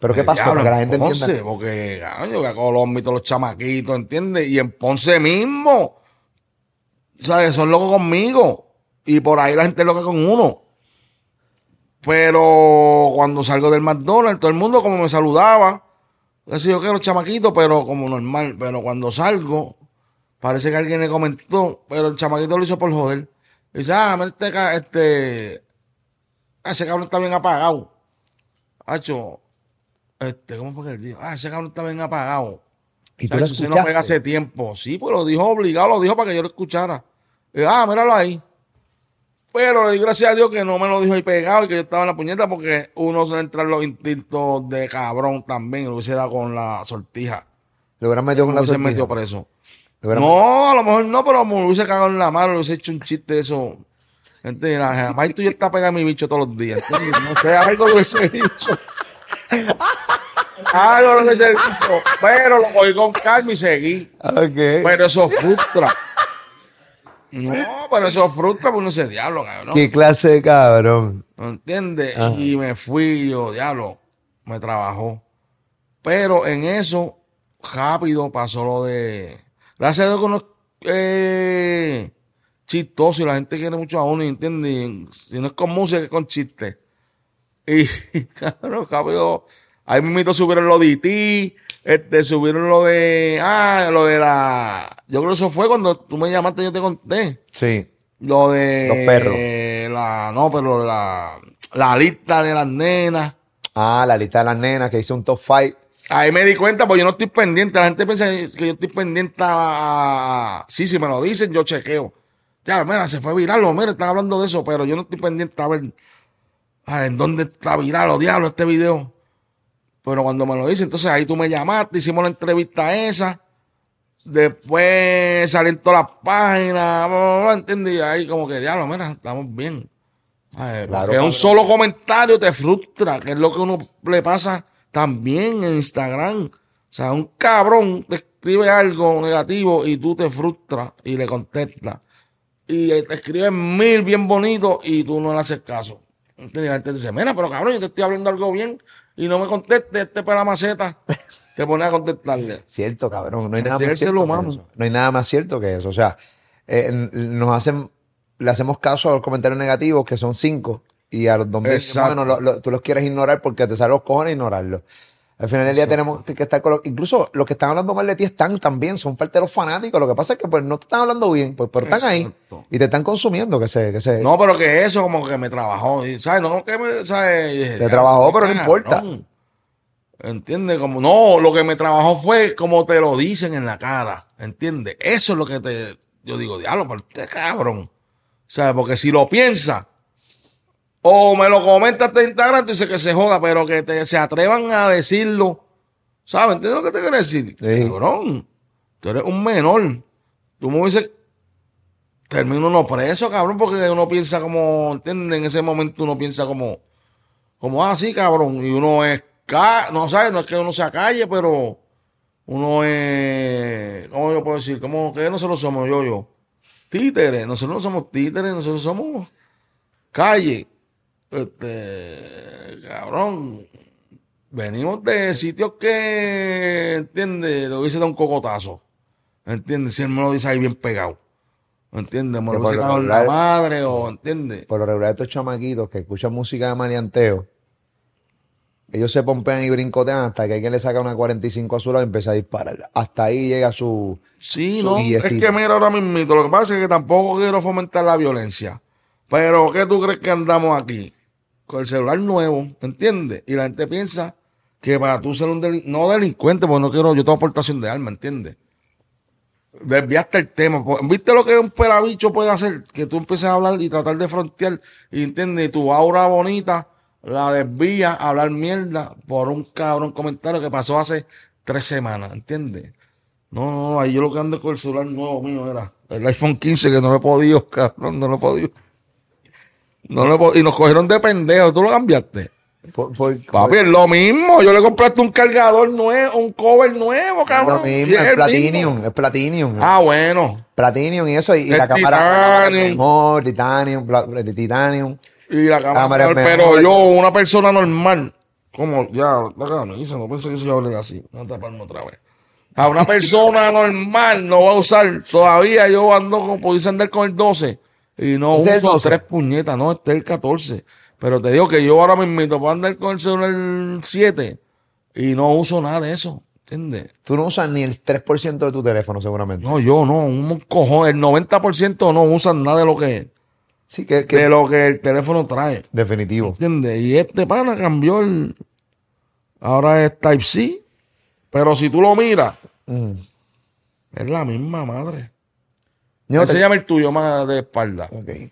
Pero ¿qué pasó? diablo, Para que la en gente Ponce, entienda. Porque, coño, que a Colombia y todos los chamaquitos, ¿entiendes? Y en Ponce mismo. ¿Sabes? Son locos conmigo. Y por ahí la gente es loca con uno. Pero cuando salgo del McDonald's, todo el mundo como me saludaba. Así yo que los chamaquitos, pero como normal. Pero cuando salgo, parece que alguien le comentó, pero el chamaquito lo hizo por joder. Dice, ah, este, este, ah, ese cabrón está bien apagado. Hacho, este, ¿cómo fue que él dijo? Ah, ese cabrón está bien apagado. Y tú lo no pega hace tiempo. Sí, pues lo dijo obligado, lo dijo para que yo lo escuchara. Y, ah, míralo ahí. Pero le di gracias a Dios que no me lo dijo ahí pegado y que yo estaba en la puñeta porque uno se le entran los instintos de cabrón también. Lo hubiese dado con la sortija. Lo hubieran metido con la sortija. metido preso. No, a lo mejor no, pero me hubiese cagado en la mano, le hubiese hecho un chiste de eso. ¿Entiendes? La jamás tú ya está pegando mi bicho todos los días. No sé, algo lo hubiese dicho. Hubiese dicho. Pero lo cogí con calma y seguí. Pero eso frustra. No, pero eso frustra porque uno se diablo, cabrón. ¿Qué clase de cabrón? ¿No entiendes? Ajá. Y me fui, yo, diablo, me trabajó. Pero en eso, rápido pasó lo de. Gracias a Dios que uno es eh, chistoso y la gente quiere mucho a uno, ¿entiendes? Si no es con música, es con chistes. Y, <laughs> cabrón, rápido. Ahí mismo subieron lo de IT, este, subieron lo de. Ah, lo de la. Yo creo que eso fue cuando tú me llamaste, yo te conté. Sí. Lo de. Los perros. La, no, pero la, la lista de las nenas. Ah, la lista de las nenas que hizo un top five. Ahí me di cuenta, porque yo no estoy pendiente. La gente piensa que yo estoy pendiente a. Sí, si me lo dicen, yo chequeo. Ya, mira, se fue viral, o mira, están hablando de eso, pero yo no estoy pendiente a ver ah, en dónde está viral o diablo este video. Pero cuando me lo dicen, entonces ahí tú me llamaste, hicimos la entrevista esa. Después salí en todas las páginas, ¿entiendes? Y ahí como que, diablo, mira, estamos bien. Claro, que un solo comentario te frustra, que es lo que uno le pasa también en Instagram. O sea, un cabrón te escribe algo negativo y tú te frustras y le contestas. Y te escriben mil bien bonitos y tú no le haces caso. Y la gente dice, mira, pero cabrón, yo te estoy hablando algo bien y no me contestes, este para maceta. <laughs> Te pones a contestarle. Cierto, cabrón. No hay nada más cierto. humano. No hay nada más cierto que eso. O sea, eh, nos hacen, le hacemos caso a los comentarios negativos, que son cinco, y a los dos mil, bueno, lo- lo- tú los quieres ignorar porque te salen los cojones ignorarlos. Al final del día tenemos que estar con los, incluso los que están hablando mal de ti están también, son parte de los fanáticos. Lo que pasa es que pues no te están hablando bien, pues, pero están ahí Exacto. y te están consumiendo, que se, que se, No, pero que eso como que me trabajó. y, ¿Sabes? No que me. ¿sabes? Te "Ya, trabajó, qué pero no importa". cabrón". ¿Entiendes? Como, no, lo que me trabajó fue como te lo dicen en la cara. ¿Entiendes? Eso es lo que te. Yo digo, diablo, pero usted cabrón. ¿Sabes? Porque si lo piensa, o me lo comentas en Instagram, tú dices que se joda, pero que te, se atrevan a decirlo. ¿Sabes? ¿Entiendes lo que te quiero decir? Sí. Cabrón, tú eres un menor. Tú me dices, termino uno preso, cabrón, porque uno piensa como, ¿entiendes? En ese momento uno piensa como, como, ah, sí, cabrón, y uno es, no sabes, no es que uno sea calle, pero uno es, ¿cómo yo puedo decir? ¿Cómo que nosotros somos yo, yo? Títeres, nosotros no somos títeres, nosotros somos calle. Este, cabrón, venimos de sitios que, ¿entiendes? Le hubiese dado un cocotazo. ¿Entiendes? Si él me lo dice ahí bien pegado. ¿Entiendes? Me lo hubiese lo cagado en la madre o, ¿entiendes? por lo regular estos chamaquitos que escuchan música de manianteo, ellos se pompean y brincotean hasta que alguien le saca una 45 a su lado y empieza a disparar. Hasta ahí llega su... Sí, su no, es guillecito. que mira ahora mismo, lo que pasa es que tampoco quiero fomentar la violencia. Pero, ¿qué tú crees que andamos aquí? Con el celular nuevo, ¿entiendes? Y la gente piensa que para tú ser un delin- no delincuente, porque no quiero, yo tengo aportación de arma, ¿entiendes? Desviaste el tema. po- ¿Viste lo que un pelabicho puede hacer? Que tú empieces a hablar y tratar de frontear, ¿entiendes? Y tu aura bonita la desvía a hablar mierda por un cabrón comentario que pasó hace tres semanas, ¿entiendes? No, no, ahí yo lo que ando con el celular nuevo mío era el iPhone 15 que no lo he podido, <laughs> cabrón, no lo he podido. No lo. Y nos cogieron de pendejo, tú lo cambiaste. por- por- Papi, es lo mismo. Yo le compraste un cargador nuevo, un cover nuevo, es cabrón. lo mismo, es el Platinum, mismo. es Platinum. Ah, bueno. Platinum y eso, y, y Es la cámara, la cámara es titanium. mejor, Titanium. Y la cámara, Cámara es pero yo, una persona normal, como ya, la camisa, no pensé que a hablar así. A taparme otra vez. A una persona <laughs> normal no va a usar. Todavía yo ando con, pudiese andar con el 12 y no ¿Ese es el uso 12? tres puñetas, no, este es el 14. Pero te digo que yo ahora mismo puedo andar con el celular 7 y no uso nada de eso. ¿Entiendes? Tú no usas ni el 3% de tu teléfono, seguramente. No, yo no, un cojón. El 90% no usan nada de lo que, Sí, que, que- de lo que el teléfono trae. definitivo. ¿Entiendes? Y este pana cambió el. Ahora es Type-C. Pero si tú lo miras, Mm. es la misma madre. Yo te- Enséñame el tuyo más de espalda. Ok. Ese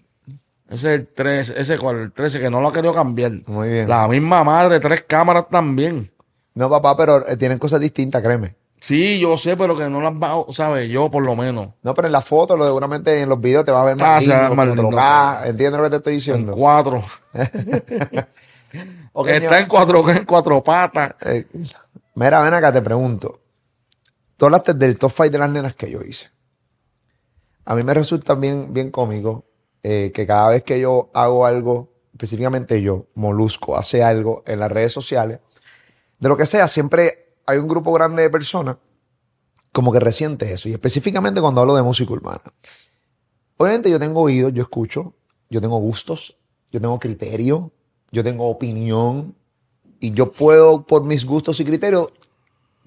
es el 13, ese cual, el 13, que no lo ha querido cambiar. Muy bien. La misma madre, tres cámaras también. No, papá, pero eh, tienen cosas distintas, créeme. Sí, yo sé, pero que no las va, ¿sabes? Yo por lo menos. No, pero en la foto, lo seguramente en los videos te va a ver Ah, más se va a ver lindo, más lindo. ¿Entiendes lo que te estoy En diciendo? cuatro. <laughs> Ok, Está en cuatro, <laughs> en cuatro patas. eh, mira, ven acá, te pregunto. Tú hablaste del top five de las nenas que yo hice. A mí me resulta bien, bien cómico eh, que cada vez que yo hago algo, específicamente yo, Molusco, hace algo en las redes sociales, de lo que sea, siempre hay un grupo grande de personas como que resiente eso. Y específicamente cuando hablo de música urbana. Obviamente yo tengo oídos, yo escucho, yo tengo gustos, yo tengo criterio, yo tengo opinión y yo puedo, por mis gustos y criterios,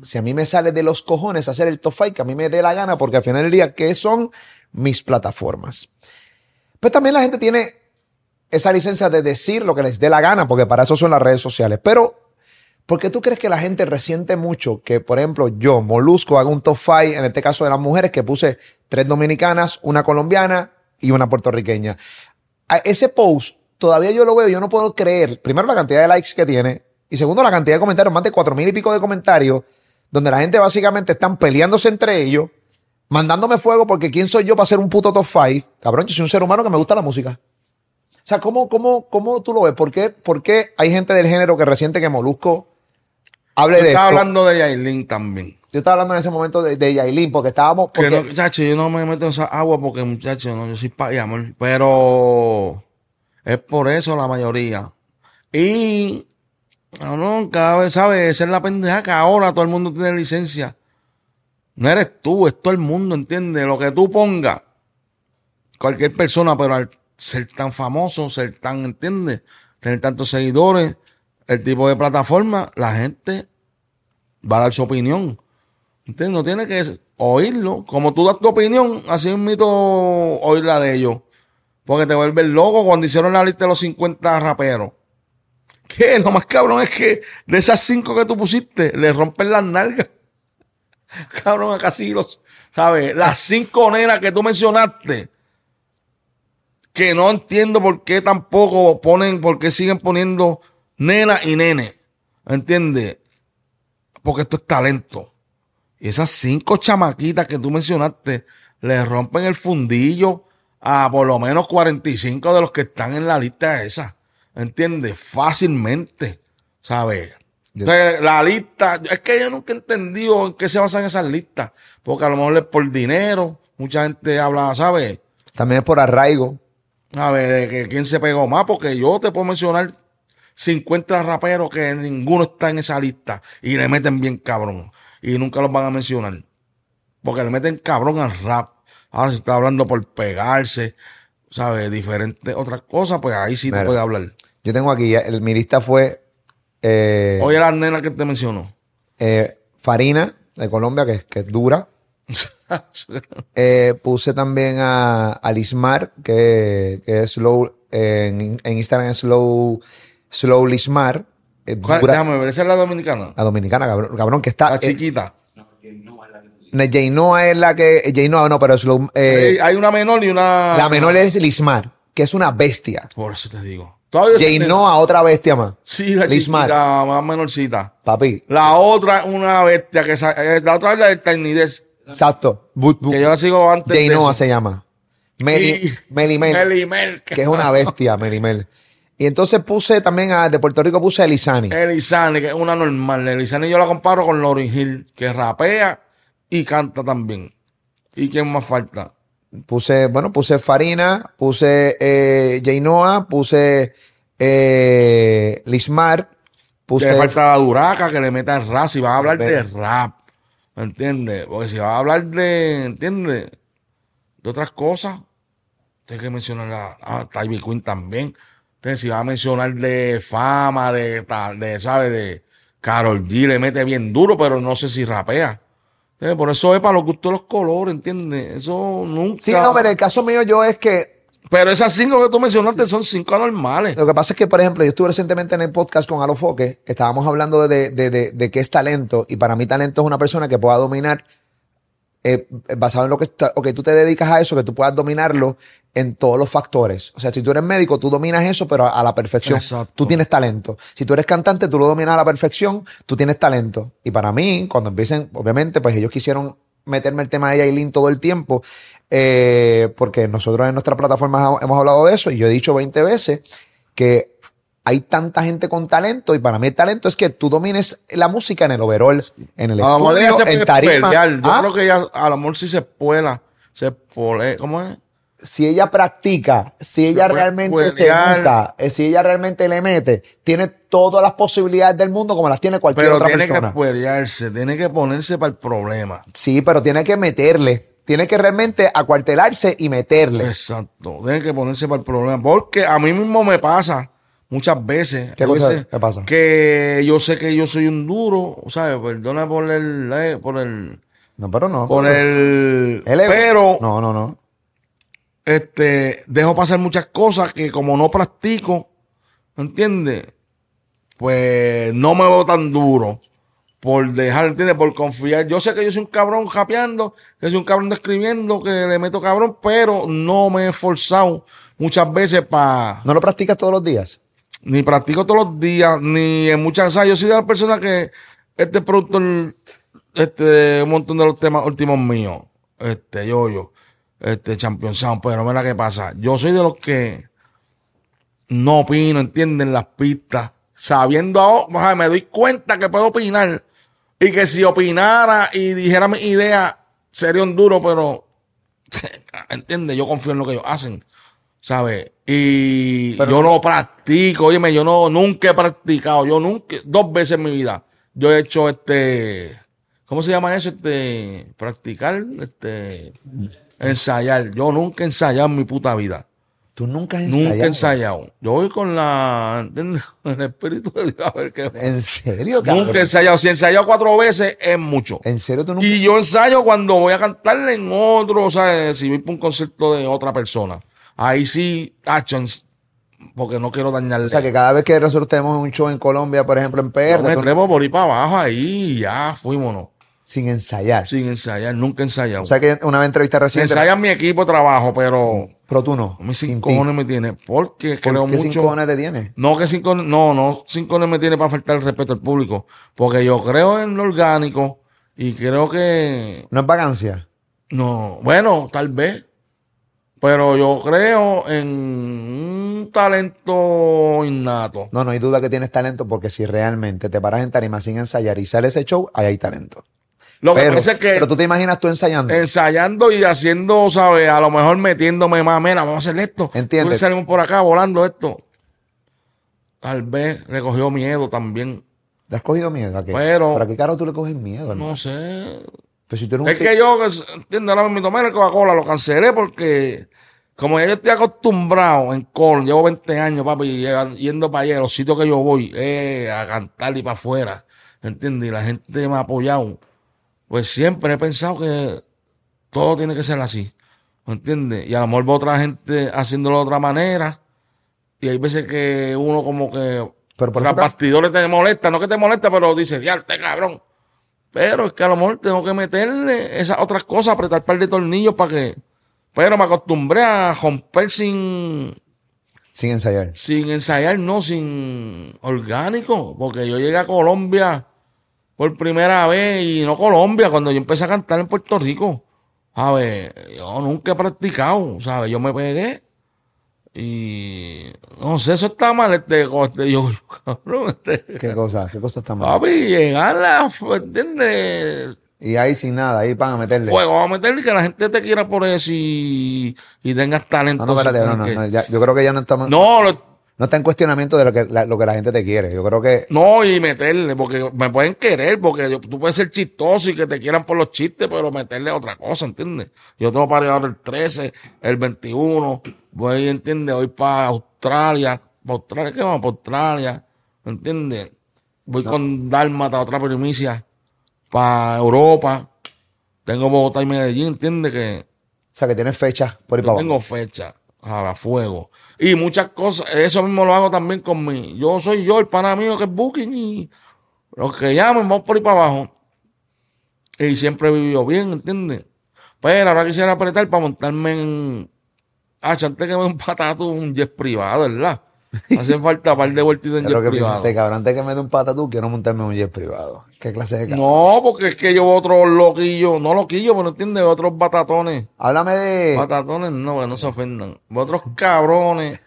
si a mí me sale de los cojones hacer el top que a mí me dé la gana, porque al final del día, ¿qué son mis plataformas? Pues también la gente tiene esa licencia de decir lo que les dé la gana, porque para eso son las redes sociales. Pero, ¿por qué tú crees que la gente resiente mucho que, por ejemplo, yo, Molusco, haga un top en este caso de las mujeres, que puse tres dominicanas, una colombiana y una puertorriqueña? A ese post, todavía yo lo veo, yo no puedo creer, primero, la cantidad de likes que tiene, y segundo, la cantidad de comentarios, más de cuatro mil y pico de comentarios, donde la gente básicamente están peleándose entre ellos, mandándome fuego porque quién soy yo para hacer un puto top five. Cabrón, yo soy un ser humano que me gusta la música. O sea, ¿cómo, cómo, cómo tú lo ves? ¿Por qué, por qué hay gente del género que resiente que Molusco hable Yo de estaba esto? hablando de Yailin también. Yo estaba hablando en ese momento de, de Yailin, porque estábamos... Que Porque, no, muchacho, yo no me meto en esa agua porque, muchacho, no, yo soy pa' y amor. Pero es por eso la mayoría. Y, no, cada vez, ¿sabes? Esa es la pendeja que ahora todo el mundo tiene licencia. No eres tú, es todo el mundo, ¿entiendes? Lo que tú pongas, cualquier persona, pero al ser tan famoso, ser tan, ¿entiendes? Tener tantos seguidores, el tipo de plataforma, la gente va a dar su opinión. ¿Entiendes? No tiene que oírlo. Como tú das tu opinión, así es mito oír la de ellos. Porque te vuelves loco cuando hicieron la lista de los 50 raperos. ¿Qué? Lo más cabrón es que de esas cinco que tú pusiste, le rompen las nalgas. <laughs> Cabrón, a casi los, ¿sabes? Las cinco nenas que tú mencionaste, que no entiendo por qué tampoco ponen, por qué siguen poniendo nena y nene. ¿Entiendes? Porque esto es talento. Y esas cinco chamaquitas que tú mencionaste le rompen el fundillo a por lo menos 45 de los que están en la lista esa. ¿Entiendes? Fácilmente. ¿Sabes? Entonces, la lista, es que yo nunca he entendido en qué se basan esas listas. Porque a lo mejor es por dinero. Mucha gente habla, ¿sabes? también es por arraigo. A ver, de que quién se pegó más, porque yo te puedo mencionar 50 raperos que ninguno está en esa lista y le meten bien cabrón. Y nunca los van a mencionar. Porque le meten cabrón al rap. Ahora se está hablando por pegarse, ¿sabes? Diferentes otras cosas, pues ahí sí Mira. te puede hablar. Yo tengo aquí, ya, el, mi lista fue eh, Oye, la nena que te mencionó. eh, Farina de Colombia, que, es- que es dura. <laughs> Eh, puse también a, a Lismar, que, que es slow, eh, en, en Instagram es slow, slow Lismar. Es ¿Cuál? dura. Déjame ver, esa es la dominicana. La dominicana, cabrón, cabrón, que está. La eh, chiquita. Jainoa es la que. Jainoa no, pero slow. eh, Hay- hay una menor y una. la menor es Lismar, que es una bestia. Por eso te digo. Todavía se- Jainoa, otra bestia más. Sí, la chiquita, más menorcita. Papi, La otra, una bestia que sa- eh, la otra es la de Desk, exacto. Bu- bu- que yo la sigo antes. de Jainoa eso. se llama. Meli, Y- Melimel, Melimel, que es una bestia, Melimel. Y entonces puse también a, de Puerto Rico puse a Elizani. Elizane, que es una normal. Elizane yo la comparo con Lauryn Hill, que rapea y canta también. ¿Y quién más falta? Puse, bueno, puse Farina, puse eh, Jainoa, puse eh, Lismar, puse. Que le falta la duraca, que le meta el rap. Si vas a hablar de rap, ¿me entiendes? Porque si vas a hablar de, ¿entiendes? De otras cosas, tienes que mencionar a, a Queen también. Entonces, si vas a mencionar de fama, de, de ¿sabes? De Carol G, le mete bien duro, pero no sé si rapea. Entonces, por eso es para los gustos los colores, ¿entiendes? Eso nunca. Sí, no, pero el caso mío yo es que Pero esas cinco que tú mencionaste son cinco anormales. Lo que pasa es que, por ejemplo, yo estuve recientemente en el podcast con Alofoque, estábamos hablando de, de, de, de qué es talento, y para mí talento es una persona que pueda dominar eh, basado en lo que está, ok, tú te dedicas a eso, que tú puedas dominarlo en todos los factores. O sea, si tú eres médico, tú dominas eso, pero a, a la perfección. Exacto. Tú tienes talento. Si tú eres cantante, tú lo dominas a la perfección, tú tienes talento. Y para mí, cuando empiecen, obviamente, pues ellos quisieron meterme el tema de Yailin todo el tiempo, eh, porque nosotros en nuestra plataforma hemos hablado de eso y yo he dicho 20 veces que hay tanta gente con talento y para mí el talento es que tú domines la música en el overall, en el A estudio, se en tarima. pelear. Yo Ah, creo que ella, a lo mejor sí se puela. Se pole, ¿Cómo es? Si ella practica, si ella realmente se pelear. educa, eh, si ella realmente le mete, tiene todas las posibilidades del mundo como las tiene cualquier Pero otra tiene persona. que pelearse, tiene que ponerse para el problema. Sí, pero tiene que meterle. Tiene que realmente acuartelarse y meterle. Exacto, tiene que ponerse para el problema. Porque a mí mismo me pasa muchas veces. ¿Qué veces ¿Qué pasa? Que yo sé que yo soy un duro, ¿sabes? Perdona por el. eh, por el. No, pero no. Por el. El ego. pero. No, no, no. este, dejo pasar muchas cosas que como no practico, ¿entiendes? Pues no me veo tan duro por dejar, ¿entiendes? Por confiar. Yo sé que yo soy un cabrón japeando, que soy un cabrón escribiendo, que le meto cabrón, pero no me he esforzado muchas veces para, ¿No lo practicas todos los días? Ni practico todos los días, ni en muchas, o sea, yo soy de las personas que este productor, este, un montón de los temas últimos míos, este, yo, yo, este, Champion Sound, pero mira qué pasa, yo soy de los que no opino, entienden las pistas, sabiendo, ahora, me doy cuenta que puedo opinar, y que si opinara y dijera mi idea, sería un duro, pero, <laughs> entiende, yo confío en lo que ellos hacen. ¿Sabes? Y Pero yo no practico, óyeme, yo no, nunca he practicado, yo nunca, dos veces en mi vida, yo he hecho este, ¿cómo se llama eso? Este, practicar, este, ensayar. Yo nunca he ensayado en mi puta vida. Tú nunca has ensayado. Nunca he ensayado. Yo voy con la, ¿entiendes? <laughs> El espíritu de Dios, a ver qué. ¿En serio, cabrón? Nunca he ensayado. Si he ensayado cuatro veces, es mucho. ¿En serio tú nunca? Y yo ensayo cuando voy a cantarle en otro, o sea, si voy para un concierto de otra persona. Ahí sí, hacho, ens- porque no quiero dañarle. O sea, que cada vez que nosotros tenemos un show en Colombia, por ejemplo, en PR, me tú- trepo por ahí para abajo ahí y ya fuímonos. sin ensayar. Sin ensayar, nunca ensayado. O sea, que una vez entrevista reciente, Ensaya mi equipo de trabajo, pero pero tú no. sin cinco cojones me tiene. Porque ¿Por creo qué mucho. cinco cojones te tienes? No, que cinco, no, no, cinco no me tiene para faltar el respeto al público. Porque yo creo en lo orgánico y creo que, ¿No es vacancia? no, bueno, tal vez. Pero yo creo en un talento innato. No, no hay duda que tienes talento porque si realmente te paras en tarima sin ensayar y sale ese show, ahí hay talento. Lo que pero, pasa es que pero tú te imaginas tú ensayando. ensayando y haciendo, ¿sabes? A lo mejor metiéndome más, mira, vamos a hacer esto. Entiende. Tú salimos por acá volando esto. Tal vez le cogió miedo también. ¿Le has cogido miedo a qué? Pero- ¿Para qué caro tú le coges miedo? hermano? No sé. Pero si tú eres un Es que yo, entiendo, ahora me tomé el Coca-Cola, lo cancelé porque como ya yo estoy acostumbrado en call, llevo 20 años, papi, yendo para allá, los sitios que yo voy, eh, a cantar y para afuera, ¿entiendes? Y la gente me ha apoyado. Pues siempre he pensado que todo tiene que ser así, ¿entiendes? Y a lo mejor veo otra gente haciéndolo de otra manera, y hay veces que uno como que... Pero por los bastidores te molesta, no que te molesta, pero dice, diarte cabrón. Pero es que a lo mejor tengo que meterle esas otras cosas, apretar un par de tornillos para que. Pero me acostumbré a romper sin, sin ensayar. sin ensayar, no, sin orgánico. Porque yo llegué a Colombia por primera vez y no Colombia, cuando yo empecé a cantar en Puerto Rico. ¿Sabes? Yo nunca he practicado, ¿sabes? Yo me pegué y no sé, eso está mal. Este, este yo, <laughs> cabrón, este. ¿Qué cosa? ¿Qué cosa está mal? Papi, llegar a, ¿entiendes? Y ahí sin nada, ahí van a meterle. Fuego, vamos a meterle que la gente te quiera por eso y, y tengas talento. no, no, espérate, no, no, que- no, ya- yo creo que ya no estamos. no, lo- No está en cuestionamiento de lo que, la, lo que la gente te quiere. Yo creo que. no, y meterle, porque me pueden querer, porque yo- tú puedes ser chistoso y que te quieran por los chistes, pero meterle otra cosa, ¿entiendes? Yo tengo para ahora el 13, el 21, voy, ¿entiendes? Voy para Australia, para Australia, ¿qué vamos? Para Australia, ¿entiendes? Voy con Dálmata, otra primicia, para Europa, tengo Bogotá y Medellín, ¿entiendes? Que O sea, que tienes fechas por Yo para tengo fecha a fuego. Y muchas cosas, eso mismo lo hago también con mi. Yo soy yo, el pana mío que es Booking y los que llamen, vamos por ahí para abajo. Y siempre he vivido bien, ¿entiendes? Pero ahora quisiera apretar para montarme en. Ah, antes que me <laughs> un patato, un jet privado, ¿verdad? <laughs> Hacen falta un par de vueltitas en lo jet que piensa privado. este cabrón. Antes que me dé un patatú, quiero montarme en un jet privado. ¿Qué clase de cabrón? No, porque es que yo veo otros loquillos, no loquillos, pero no entiendes, otros batatones. Háblame de. Batatones no, que no se ofendan. Veo otros cabrones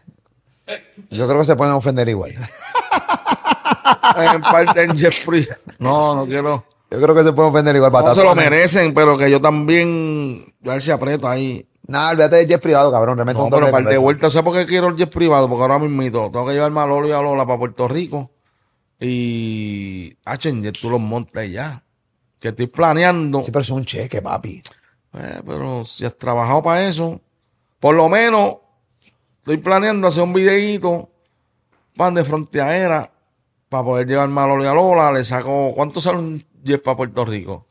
Yo creo que se pueden ofender igual. <laughs> en parte en jet privado. No, no quiero. Yo creo que se pueden ofender igual. No se lo merecen, pero que yo también. A ver si aprieto ahí. Nada, olvídate del jet privado, cabrón. Realmente No, un pero para de vuelta, ¿sabes por qué quiero el jet privado? Porque ahora mismo tengo que llevarme a Lolo y a Lola para Puerto Rico. Y. En jet tú los montas ya. Que estoy planeando. Sí, pero es un cheque, papi. Eh, pero si has trabajado para eso, por lo menos estoy planeando hacer un videíto pan de fronteadera para poder llevarme a Lolo y a Lola. Le saco, ¿cuánto sale un jet para Puerto Rico?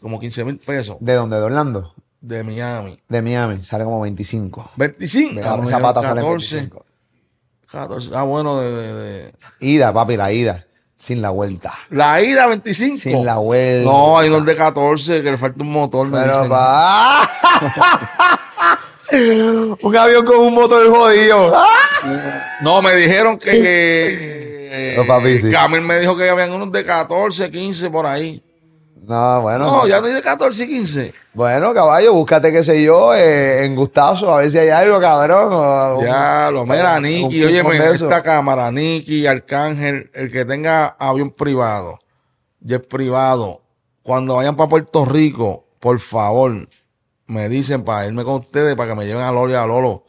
Como 15 mil pesos ¿De dónde? ¿De Orlando? De Miami. De Miami. Sale como 25. 25. De Ah, me esa pata sale 14, 25. 14. Ah, bueno, de, de- de- Ida, papi, la ida. Sin la vuelta. La ida 25. Sin la vuelta. No, hay unos de 14 que le falta un motor. Pero, pa. <laughs> un avión con un motor jodido. No, me dijeron que. eh, No, papi, sí. Camil me dijo que habían unos de 14, 15 por ahí. No, bueno. No, ya no hay de 14 y 15. Bueno, caballo, búscate, qué sé yo, eh, en Gustazo, a ver si hay algo, cabrón. o- Ya, lo mira, Nicky. Oye, eso. esta cámara, Nicky, Arcángel, el que tenga avión privado, jet privado, cuando vayan para Puerto Rico, por favor, me dicen para irme con ustedes, para que me lleven a Lolo y a Lolo,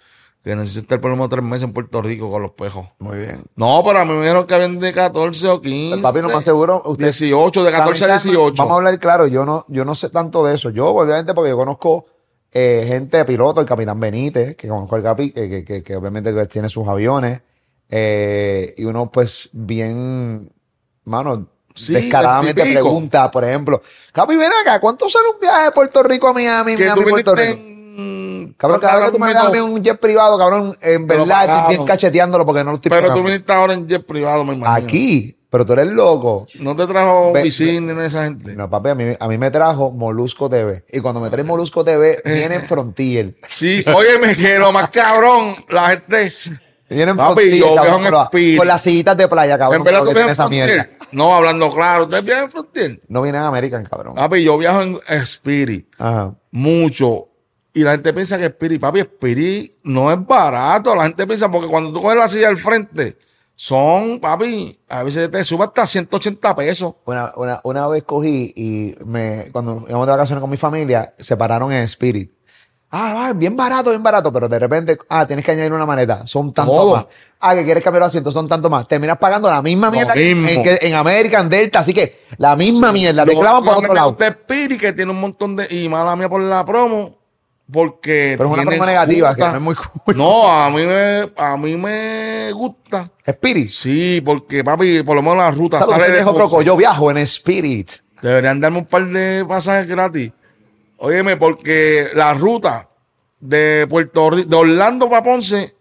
que necesito estar por lo menos tres meses en Puerto Rico con los pejos. Muy bien. No, pero a mí me dijeron que habían de 14 o 15. Papi, no más seguro. Usted, 18, de 14 a También sabe- 18. Vamos a hablar claro, yo no, yo no sé tanto de eso. Yo, obviamente, porque yo conozco eh, gente de piloto, el capitán Benítez, que conozco al Capi, que, que, que, que obviamente tiene sus aviones. eh, y uno, pues, bien, mano, Sí, descaradamente pregunta, por ejemplo, Capi, ven acá, ¿cuánto sale un viaje de Puerto Rico a Miami, Miami, Puerto Rico? Cabrón, cada vez que tú me a mí un jet privado, cabrón, en verdad estoy bien cacheteándolo porque no lo estoy Pero tú viniste ahora en jet privado, me imagino. Aquí, pero tú eres loco. No te trajo Vicini ni esa gente. No, papi, a mí, a mí me trajo Molusco TV. Y cuando me trae Molusco TV, <laughs> viene Frontier. Sí, oye, me quiero más cabrón. La gente. Viene Papi, Frontier, yo cabrón, viajo en con, la- con las sillitas de playa, cabrón. en verdad tú lo que esa mierda. No, hablando claro. ¿Ustedes viajan en Frontier? No viene en American, cabrón. Papi, yo viajo en Spirit. Ajá. Mucho. Y la gente piensa que Spirit, papi, Spirit no es barato. La gente piensa, porque cuando tú coges la silla al frente, son, papi, a veces te sube hasta 180 pesos. Una, una, una vez cogí y me, cuando íbamos de vacaciones con mi familia, se pararon en Spirit. Ah, va, bien barato, bien barato, pero de repente, ah, tienes que añadir una maleta, son tanto más. Ah, que quieres cambiar los asientos, son tanto más. Terminas pagando la misma mierda que en, que- en American Delta, así que la misma mierda, te clavan por otro lado. Spirit, que tiene un montón de. Y mala mía por la promo. Porque. Pero es una promo negativa, que no es muy cool. No, a mí me, a mí me gusta. Spirit. Sí, porque papi, por lo menos la ruta Saludos, sale de otro co- Yo viajo en Spirit. Deberían darme un par de pasajes gratis. Óyeme, porque la ruta de Puerto Rico, de Orlando para Ponce,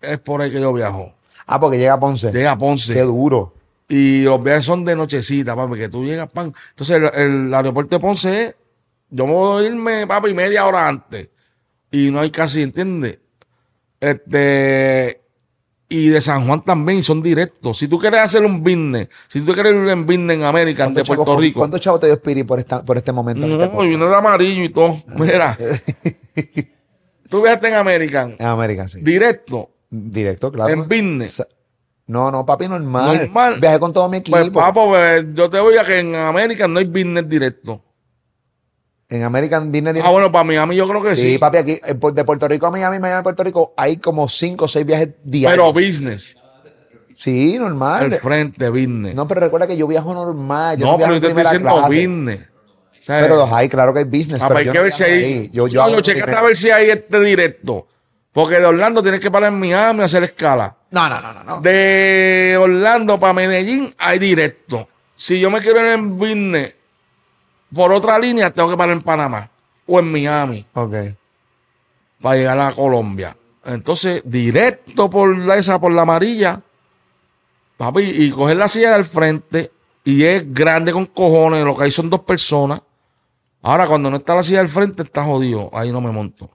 es por ahí que yo viajo. Ah, porque llega a Ponce. Llega a Ponce. Qué duro. Y los viajes son de nochecita, papi, que tú llegas, pan. Entonces, el, el aeropuerto de Ponce es, yo me voy a irme, papi, media hora antes. Y no hay casi, ¿entiendes? Este, y de San Juan también, son directos. Si tú quieres hacer un business, si tú quieres ir en business en América, de ¿Cuántos chavos- Puerto Rico. ¿Cuántos chavos te dio Spirit por, esta, por este momento? en este No, vino de amarillo y todo. Mira. <laughs> tú viajaste en American, En América, sí. directo, Directo, claro. en business. No, no, papi, normal. Normal. Viajé con todo mi equipo. Pues, papo, pues, yo te voy a que en American no hay business directo. En American Business Ah, bueno, para Miami yo creo que Sí, sí. papi, aquí de Puerto Rico a Miami, Miami a Puerto Rico, hay como cinco o seis viajes diarios. Pero business. sí, normal. Al frente, business. No, pero recuerda que yo viajo normal. Yo no, viajo pero yo te estoy diciendo clase. businnes. O sea, Pero los hay, claro que hay business. ah, pero hay que no ver si hay. Yo, yo no, primera- a ver si hay este directo. Porque de Orlando tienes que parar en Miami a hacer escala. No, no, no, no. no. De Orlando para Medellín hay directo. Si yo me quiero ir en business por otra línea, tengo que parar en Panamá o en Miami Ok. para llegar a Colombia. Entonces, directo por la, esa, por la amarilla, papi, y coger la silla del frente, y es grande con cojones, lo que hay son dos personas, Ahora, cuando no está la silla del frente, está jodido. Ahí no me monto.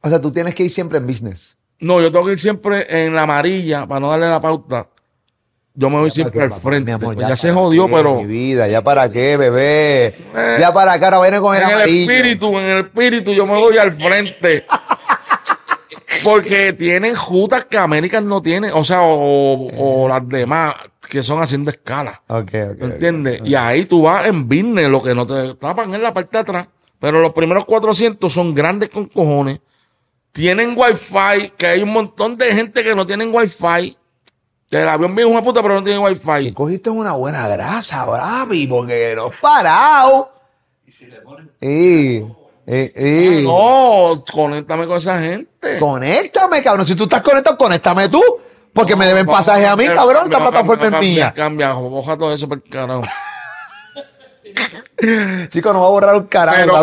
O sea, tú tienes que ir siempre en business. No, yo tengo que ir siempre en la amarilla para no darle la pauta. Yo me voy siempre al frente. mi amor, ya se jodió, qué, pero Mi vida, ya para qué, bebé. Eh, ya para acá, ahora viene con el en el espíritu, en el espíritu, yo me voy al frente. Porque tienen jutas que América no tiene, o sea, o, o las demás que son haciendo escala. Ok, ok. ¿Entiendes? Y ahí tú vas en business, lo que no te tapan en la parte de atrás. Pero los primeros 400 son grandes con cojones. Tienen wifi, que hay un montón de gente que no tienen wifi. Que el avión viene una puta, pero no tiene wifi. cogiste una buena grasa, Bravi, porque no has parado. Y, y, y. No, conéctame con esa gente. Conéctame, cabrón. Si tú estás conectado, conéctame tú. Porque me deben pasaje a mí, cabrón. Esta plataforma es mía. Cambia, boja todo eso por el carajo. <laughs> Chico, no va a borrar un carajo. Pero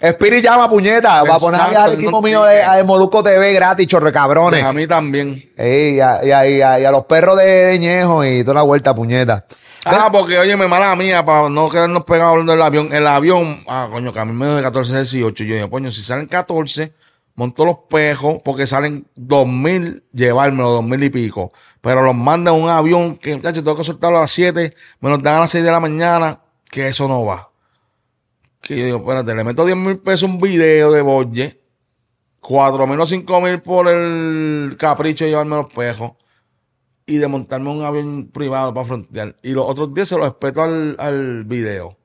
A Spirit. Llama, puñeta. Va a poner a no equipo mío de, de Molusco TV gratis, chorre cabrones. A mí también. Ey, y, a, y a- y a- y a los perros de, de Ñejo y toda la vuelta, puñeta. Ah, porque oye, me mala mía, para no quedarnos pegados hablando del avión. El avión, ah, coño, que a mí me de 14 a 18. Yo dije, coño, si salen 14, monto los pejos, porque salen 2000, llevármelo, 2000 y pico. Pero los mandan a un avión que, muchachos, tengo que soltarlo a las 7, me los dan a las 6 de la mañana, que eso no va. Que yo digo, espérate, le meto 10 mil pesos un video de Boye, 4 mil o 5 mil por el capricho de llevarme los pejos y de montarme un avión privado para frontear. Y los otros 10 se los respeto al, al video.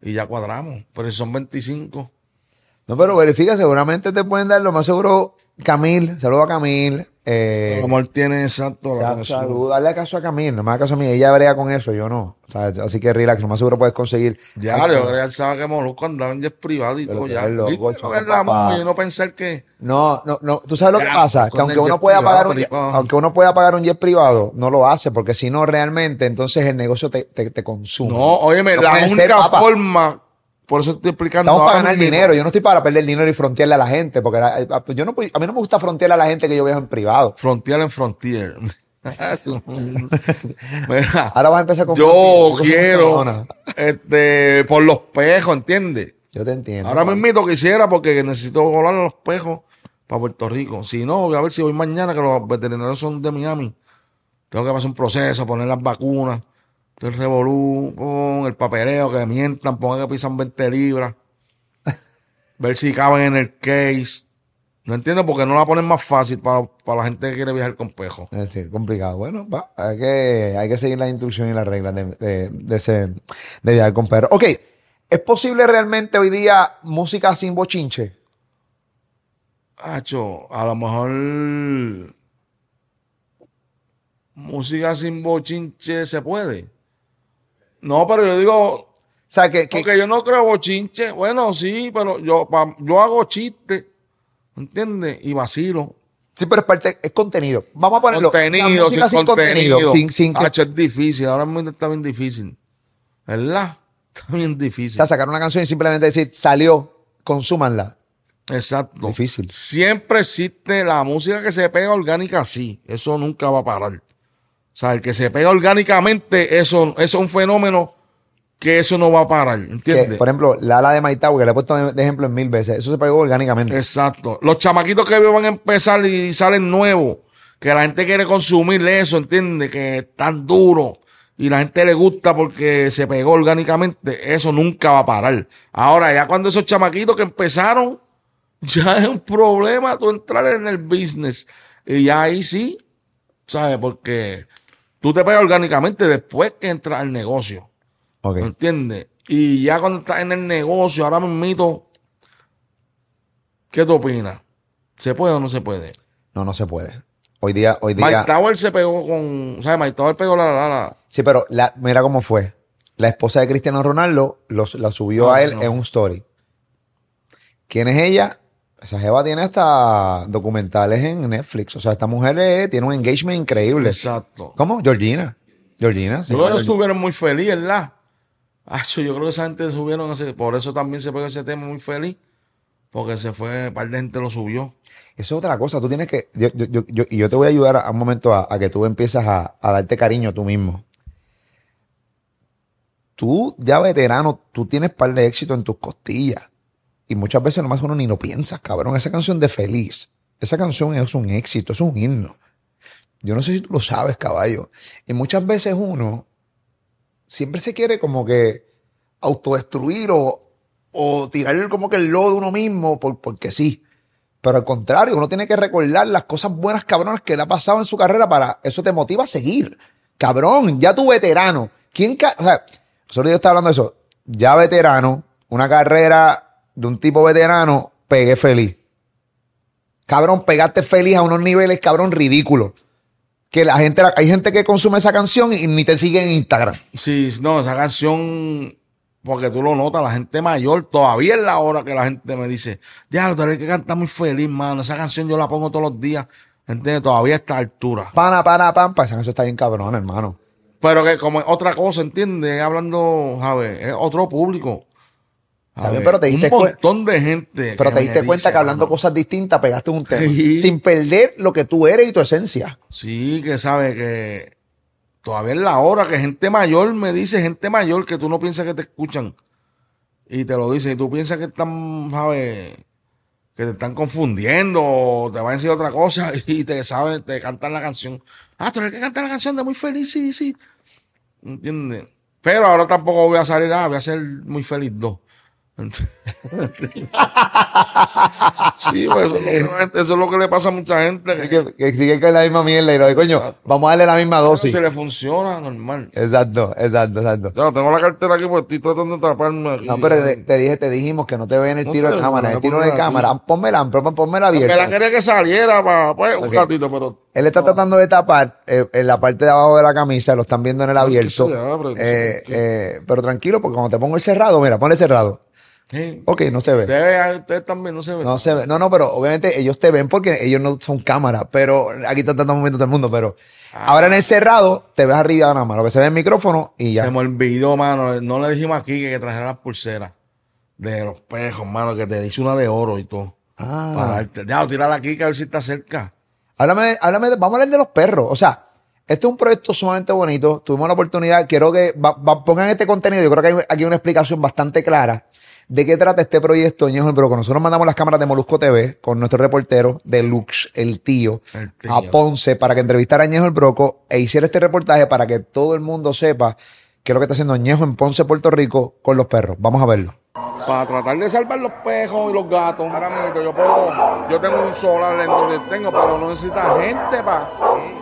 Y ya cuadramos. Pero si son 25. No, pero verifica, seguramente te pueden dar lo más seguro. Camil, saludo a Camil. Eh, Como él tiene exacto la conexión. salud, dale caso a Camil, no me haga caso a mí. Ella brega con eso, yo no. O sea, así que relax, lo más seguro puedes conseguir. Ya, yo creo que sabe que Molusco andaba en jet privado y todo ya. loco, Y la no pensar que. No, no, no. Tú sabes lo que Ya, pasa, que aunque uno pueda privado, pagar un privado. aunque uno pueda pagar un jet privado, no lo hace, porque si no realmente, entonces el negocio te, te, te consume. No, óyeme, No la ser, única papá. forma. Por eso estoy explicando. Estamos para ahora ganar dinero. Yo no estoy para perder dinero y frontearle a la gente, porque la- yo no, a mí no me gusta frontearle a la gente que yo viajo en privado. Frontier en Frontier. <laughs> Mira, Ahora vas a empezar con yo quiero, este, por los pejos, ¿entiendes? Yo te entiendo. Ahora papá. mismo quisiera porque necesito volar a los pejos para Puerto Rico. Si no, voy a ver si voy mañana, que los veterinarios son de Miami. Tengo que pasar un proceso, poner las vacunas, el revolú, el papeleo, que mientan, pongan que pisan 20 libras. ver si caben en el case. No entiendo por qué no la ponen más fácil para, para la gente que quiere viajar con pejos. Eh, Sí, complicado. Bueno, va, hay que, hay que seguir las instrucciones y las reglas de, de, de ese, de viajar con perro. Ok, ¿es posible realmente hoy día música sin bochinche? Hacho, a lo mejor música sin bochinche se puede. No, pero yo digo, O sea, que, que- porque yo no creo bochinche. Bueno, sí, pero yo, pa- yo hago chistes, ¿entiendes? Y vacilo. sí, pero es parte, es contenido. Vamos a ponerlo. Contenido, música sin contenido. sin, sin que- Hacho, es difícil, ahora mismo está bien difícil. ¿Verdad? Está bien o difícil. sea, sacar una canción y simplemente decir, salió, consúmanla. Exacto. Difícil. Siempre existe la música que se pega orgánica, sí. Eso nunca va a parar. O sea, el que se pega orgánicamente, eso, eso es un fenómeno que eso no va a parar. Que, ¿Entiendes? por ejemplo, la ala de Maitau, que le he puesto de ejemplo en mil veces, eso se pegó orgánicamente. Exacto. Los chamaquitos que van a empezar y salen nuevos, que la gente quiere consumir eso, ¿entiendes? Que es tan duro y la gente le gusta porque se pegó orgánicamente, eso nunca va a parar. Ahora, ya cuando esos chamaquitos que empezaron, <laughs> ya es un problema tú entrar en el business. Y ya ahí sí, ¿sabes? Porque tú te pegas orgánicamente después que entras al negocio. Ok. ¿Entiendes? Y ya cuando estás en el negocio, ahora mismo, ¿qué tú opinas? ¿Se puede o no se puede? No, no se puede. Hoy día, hoy día. Mike Tower se pegó con. ¿Sabes? Mike Tower pegó la. la, la- Sí, pero la, mira cómo fue. La esposa de Cristiano Ronaldo los- la subió a él no. en un story. ¿Quién es ella? Esa jeva tiene hasta documentales en Netflix. O sea, esta mujer eh, tiene un engagement increíble. Exacto. ¿Cómo? Georgina. Georgina, sí. Que ellos subieron muy feliz, ¿verdad? Acho, yo creo que esa gente subieron ese. Por eso también se pegó ese tema muy feliz. Porque se fue, un par de gente lo subió. Eso es otra cosa. Tú tienes que. yo- yo- yo- y yo te voy a ayudar a, a un momento a, a que tú empieces a, a darte cariño tú mismo. tú ya veterano, tú tienes par de éxito en tus costillas. Y muchas veces nomás uno ni lo piensas, cabrón. Esa canción de Feliz, esa canción es un éxito, es un himno. Yo no sé si tú lo sabes, caballo. Y muchas veces uno siempre se quiere como que autodestruir o, o tirar como que el lodo de uno mismo por- porque sí. Pero al contrario, uno tiene que recordar las cosas buenas, cabronas, que le ha pasado en su carrera para eso te motiva a seguir. Cabrón, ya tu veterano. ¿Quién o sea, solo yo estaba hablando de eso. Ya veterano, una carrera de un tipo veterano, pegué feliz. Cabrón, pegaste feliz a unos niveles, cabrón, ridículos. Que la gente, hay gente que consume esa canción y ni te sigue en Instagram. Sí, no, esa canción, porque tú lo notas, la gente mayor, todavía es la hora que la gente me dice, ya, tú eres que canta muy feliz, mano. Esa canción yo la pongo todos los días, ¿entiendes? Todavía a esta altura. Pana, pana, pampa. Esa canción está bien cabrón, hermano. Pero que como es otra cosa, ¿entiendes? Hablando, ¿sabes? Es otro público. ¿Sabes? pero te diste Un montón de gente. Pero te diste cuenta dice, que hablando cosas distintas pegaste un tema. Sí. Sin perder lo que tú eres y tu esencia. Sí, que sabe que todavía es la hora que gente mayor me dice, gente mayor que tú no piensas que te escuchan. Y te lo dicen, y tú piensas que están, ¿sabes? Que te están confundiendo o te van a decir otra cosa <laughs> y te saben, te cantan la canción. Ah, tú eres que canta la canción de Muy Feliz, sí, sí. ¿Entiendes? Pero ahora tampoco voy a salir, ah, voy a ser Muy Feliz 2. <laughs> sí, pues eso, es lo que- eso es lo que le pasa a mucha gente. Que, Que, que sigue con la misma mierda y lo coño, vamos a darle la misma dosis. si le funciona, normal. Exacto, exacto, exacto. Ya, tengo la cartera aquí porque estoy tratando de taparme aquí. No, pero te, te dije, te dijimos que no te ven el No tiro sé, de cámara, el tiro de cámara. Pónmela, pónmela Me la abierta. quería que saliera para pues, un ratito, pero. Él está tratando de tapar eh, en la parte de abajo de la camisa, lo están viendo en el abierto. se Eh, eh, pero tranquilo, porque cuando te pongo el cerrado, mira, ponle cerrado. Ok, no se ve. Ustedes, ustedes también no se ven. No se ve. No, no, pero obviamente ellos te ven porque ellos no son cámara. Pero aquí está tratando viendo todo el mundo. Pero ahora en el cerrado te ves arriba nada más. Lo que se ve el micrófono y ya. Se me olvidó, mano. No le dijimos aquí que, que trajera las pulseras de los pejos, mano, que te dice una de oro y todo. Ah. Para darte. Ya, tírala aquí que a ver si está cerca. Háblame, háblame de- vamos a hablar de los perros. O sea, este es un proyecto sumamente bonito. Tuvimos la oportunidad, quiero que va- va- pongan este contenido. Yo creo que hay aquí una explicación bastante clara de qué trata este proyecto, Ñejo el Broco. Nosotros mandamos las cámaras de Molusco TV con nuestro reportero de Lux, el tío, El tío. a Ponce para que entrevistara a Ñejo el Broco e hiciera este reportaje para que todo el mundo sepa qué es lo que está haciendo Ñejo en Ponce, Puerto Rico, con los perros. Vamos a verlo. Para tratar de salvar los pejos y los gatos. Ahora mismo yo puedo, yo tengo un solar en donde tengo, pero no necesita gente para.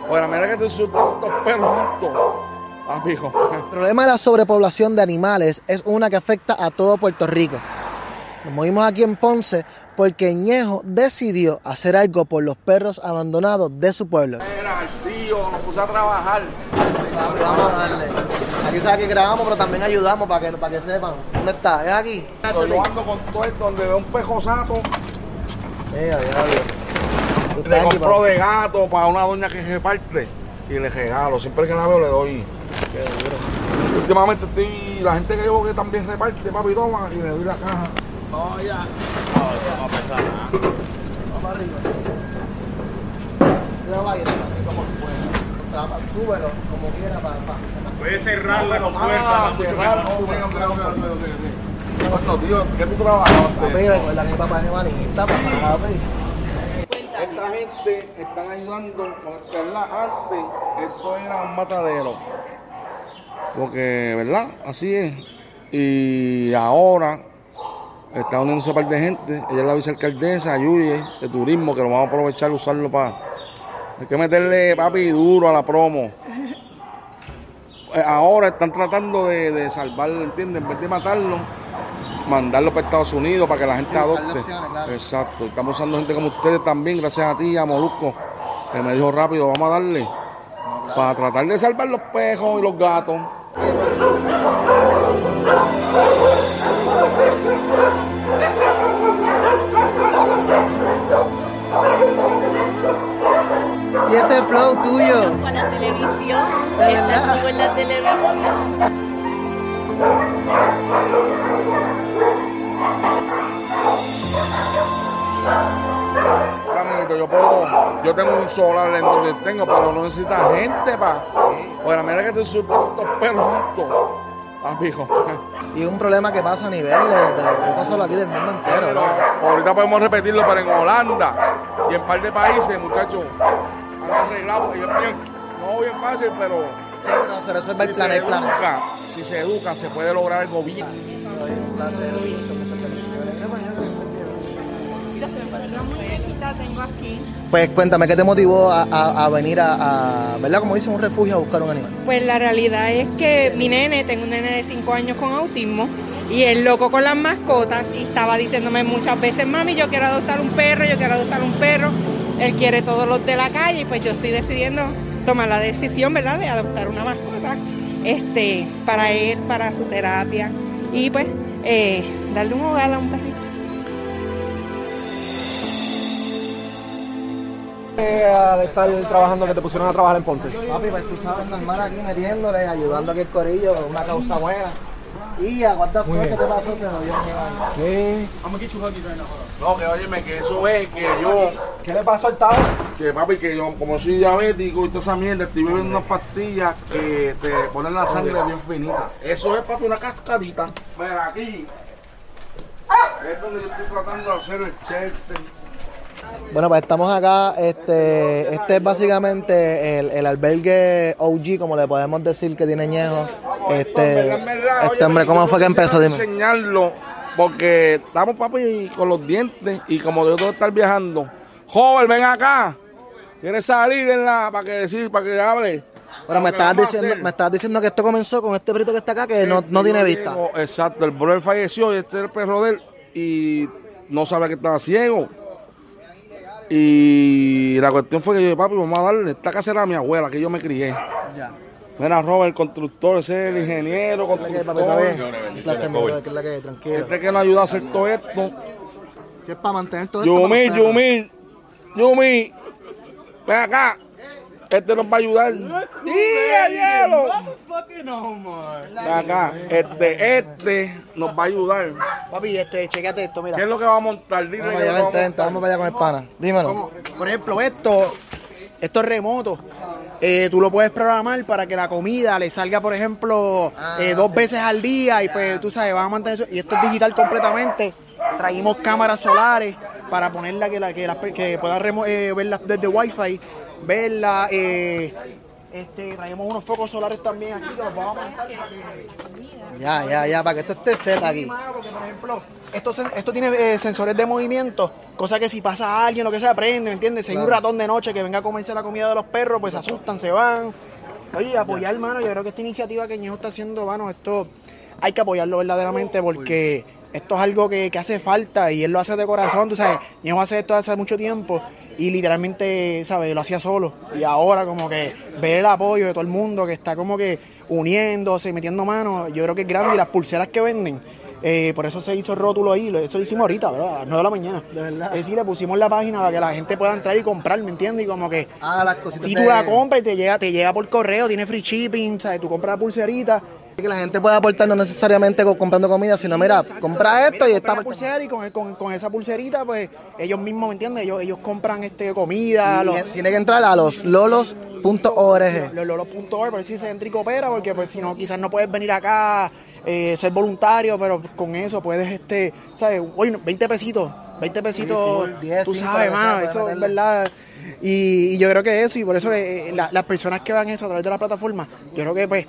Pues la manera que te sueltan estos perros juntos. Ah, pijo. El problema de la sobrepoblación de animales es una que afecta a todo Puerto Rico. Nos movimos aquí en Ponce porque Ñejo decidió hacer algo por los perros abandonados de su pueblo. Era el tío, nos puso a trabajar. Vamos a darle. Aquí sabes que grabamos, pero también ayudamos para que, para que sepan. ¿Dónde está? ¿Es aquí? Yo ando con todo esto, donde veo un pejo sato. Tú le estás aquí, de gato para una doña que reparte y le regalo. Siempre que la veo le doy. Últimamente estoy, la gente que yo que también reparte, papi, toma, y le doy la caja. Mira, vaya, como pueda. Súbelo como quiera para... Puede cerrarle la puerta. Ah, mucho cerrar. Ok, ok, ok. Bueno, tío, ¿qué tú trabajaste? Papi, recuerda que mi papá es evangelista, papi. Esta gente están ayudando con ¿verdad? Antes esto era un matadero. Porque, ¿verdad? Así es. Y ahora está uniéndose un par de gente. Ella es la vicealcaldesa, Yuye, de turismo, que lo vamos a aprovechar y usarlo para. Hay que meterle papi duro a la promo. Eh, Ahora están tratando de, de salvarlo, ¿entiendes? En vez de matarlo, mandarlo para Estados Unidos para que la gente adopte. opciones, claro. Exacto. Estamos usando gente como ustedes también, gracias a ti, a Molusco, que me dijo rápido, vamos a darle. Para tratar de salvar los pejos y los gatos. Y ese flow tuyo. Con la televisión. En la televisión. Yo puedo, yo tengo un solar en donde tengo, pero no necesita gente para. Pues la manera que te sueltan estos perros juntos. Amigo. Y un problema que pasa a nivel de, de- no solo aquí del mundo entero. Pero ¿no? ahorita podemos repetirlo, pero en Holanda y en un par de países, muchachos, han arreglado. Y es bien, no bien fácil, pero Sí, pero se resuelve el si plan, se el plan. educa, si se educa, se puede lograr tengo aquí. Pues cuéntame, ¿qué te motivó a, a- a venir a, a, ¿verdad? Como dicen, un refugio a buscar un animal? Pues la realidad es que mi nene, tengo un nene de 5 años con autismo y es loco con las mascotas y estaba diciéndome muchas veces, mami, yo quiero adoptar un perro, yo quiero adoptar un perro. Él quiere todos los de la calle y pues yo estoy decidiendo tomar la decisión, ¿verdad?, de adoptar una mascota este, para él, para su terapia y pues eh, darle un hogar a un perrito. al estar trabajando que te pusieron a trabajar en Ponce? Papi, pues tú sabes, normal aquí metiéndole, ayudando aquí el corillo, una causa buena. Que te pasó, se nos dio ¿Qué? No, que óyeme, que eso es que yo, ¿Qué le pasó al Tavo? que papi, que yo, como soy diabético y toda esa mierda, estoy bebiendo unas pastillas que te ponen la sangre bien finita. Eso es, papi, una cascadita. Mira, aquí. Es donde yo estoy tratando de hacer el chester. Bueno, pues estamos acá. Este, este es básicamente el, el albergue OG, como le podemos decir, que tiene Ñejo. Este, este hombre, ¿cómo fue que empezó? Dime. enseñarlo porque estamos, papi, con los dientes y como yo tengo que estar viajando. Joven, ven acá. ¿Quieres salir en la, para que decir, para que hable? Bueno, me estabas, diciendo, me estabas diciendo que esto comenzó con este perrito que está acá, que no, no tiene vista. exacto, el brother falleció y este es el perro de él y no sabía que estaba ciego. Y la cuestión fue que yo dije, papi, vamos a darle, esta casa era mi abuela, que yo me crié. Ya. Mira, Robert, el constructor, ese es el ingeniero, ¿Qué, papi? ¿Está constructor. Este que nos ayuda a hacer todo esto. Si es para mantener todo esto. Yumil, para los perros. Yumil, Yumi, ven acá. Este nos va a ayudar. ¡Y el hielo! Acá, este, este nos va a ayudar. Papi, este, chequete esto, mira. ¿Qué es lo que va a montar? Dile Vamos allá, vente, a vente, vamos para allá con el pana. Dímelo. Por ejemplo, esto, esto es remoto. Eh, tú lo puedes programar para que la comida le salga, por ejemplo, eh, dos veces al día y pues tú sabes, van a mantener eso. Y esto es digital completamente. Traímos cámaras solares para ponerla que, la, que, las pe- que puedan remo- eh, verla desde Wi-Fi, verla. Eh, este, traemos unos focos solares también aquí que los vamos a montar para que Ya, ya, ya, para que esto esté set aquí. Mano, porque, por ejemplo, esto, tiene eh, sensores de movimiento, cosa que si pasa a alguien, lo que sea, prende, ¿me entiendes? Si hay un ratón de noche que venga a comerse la comida de los perros, pues se asustan, se van. Oye, apoyar, hermano, yo creo que esta iniciativa que Ñejo está haciendo, mano, esto hay que apoyarlo verdaderamente porque esto es algo que, que hace falta y él lo hace de corazón, tú sabes, Ñejo hace esto hace mucho tiempo y literalmente, ¿sabes? Lo hacía solo y ahora como que ver el apoyo de todo el mundo que está como que uniéndose, metiendo manos, yo creo que es grande y las pulseras que venden. eh, por eso se hizo el rótulo ahí, eso lo hicimos ahorita, ¿verdad? A las 9 de la mañana. De verdad. Es decir, le pusimos la página para que la gente pueda entrar y comprar, ¿me entiendes? Y como que Ah, las cositas. si de- tú la compras y te llega, te llega por correo, tiene free shipping, ¿sabes? Tú compras la pulserita. Que la gente pueda aportar no necesariamente co- comprando comida, sino mira, compra esto y Mira, aportando. pulsera y con, con, con esa pulserita, pues ellos mismos, ¿me entiendes? Ellos, ellos compran este comida, los, Tiene- que entrar a los lolos.org. los lolos.org, por eso se entra y coopera, porque pues si no, quizás no puedes venir acá, eh, ser voluntario, pero con eso puedes, este, ¿sabes? Oye, 20 pesitos, 20 pesitos, full, 10, tú sabes, que mano, eso es verdad. Y, y yo creo que eso, y por eso eh, la- las personas que van eso a través de la plataforma, yo creo que pues,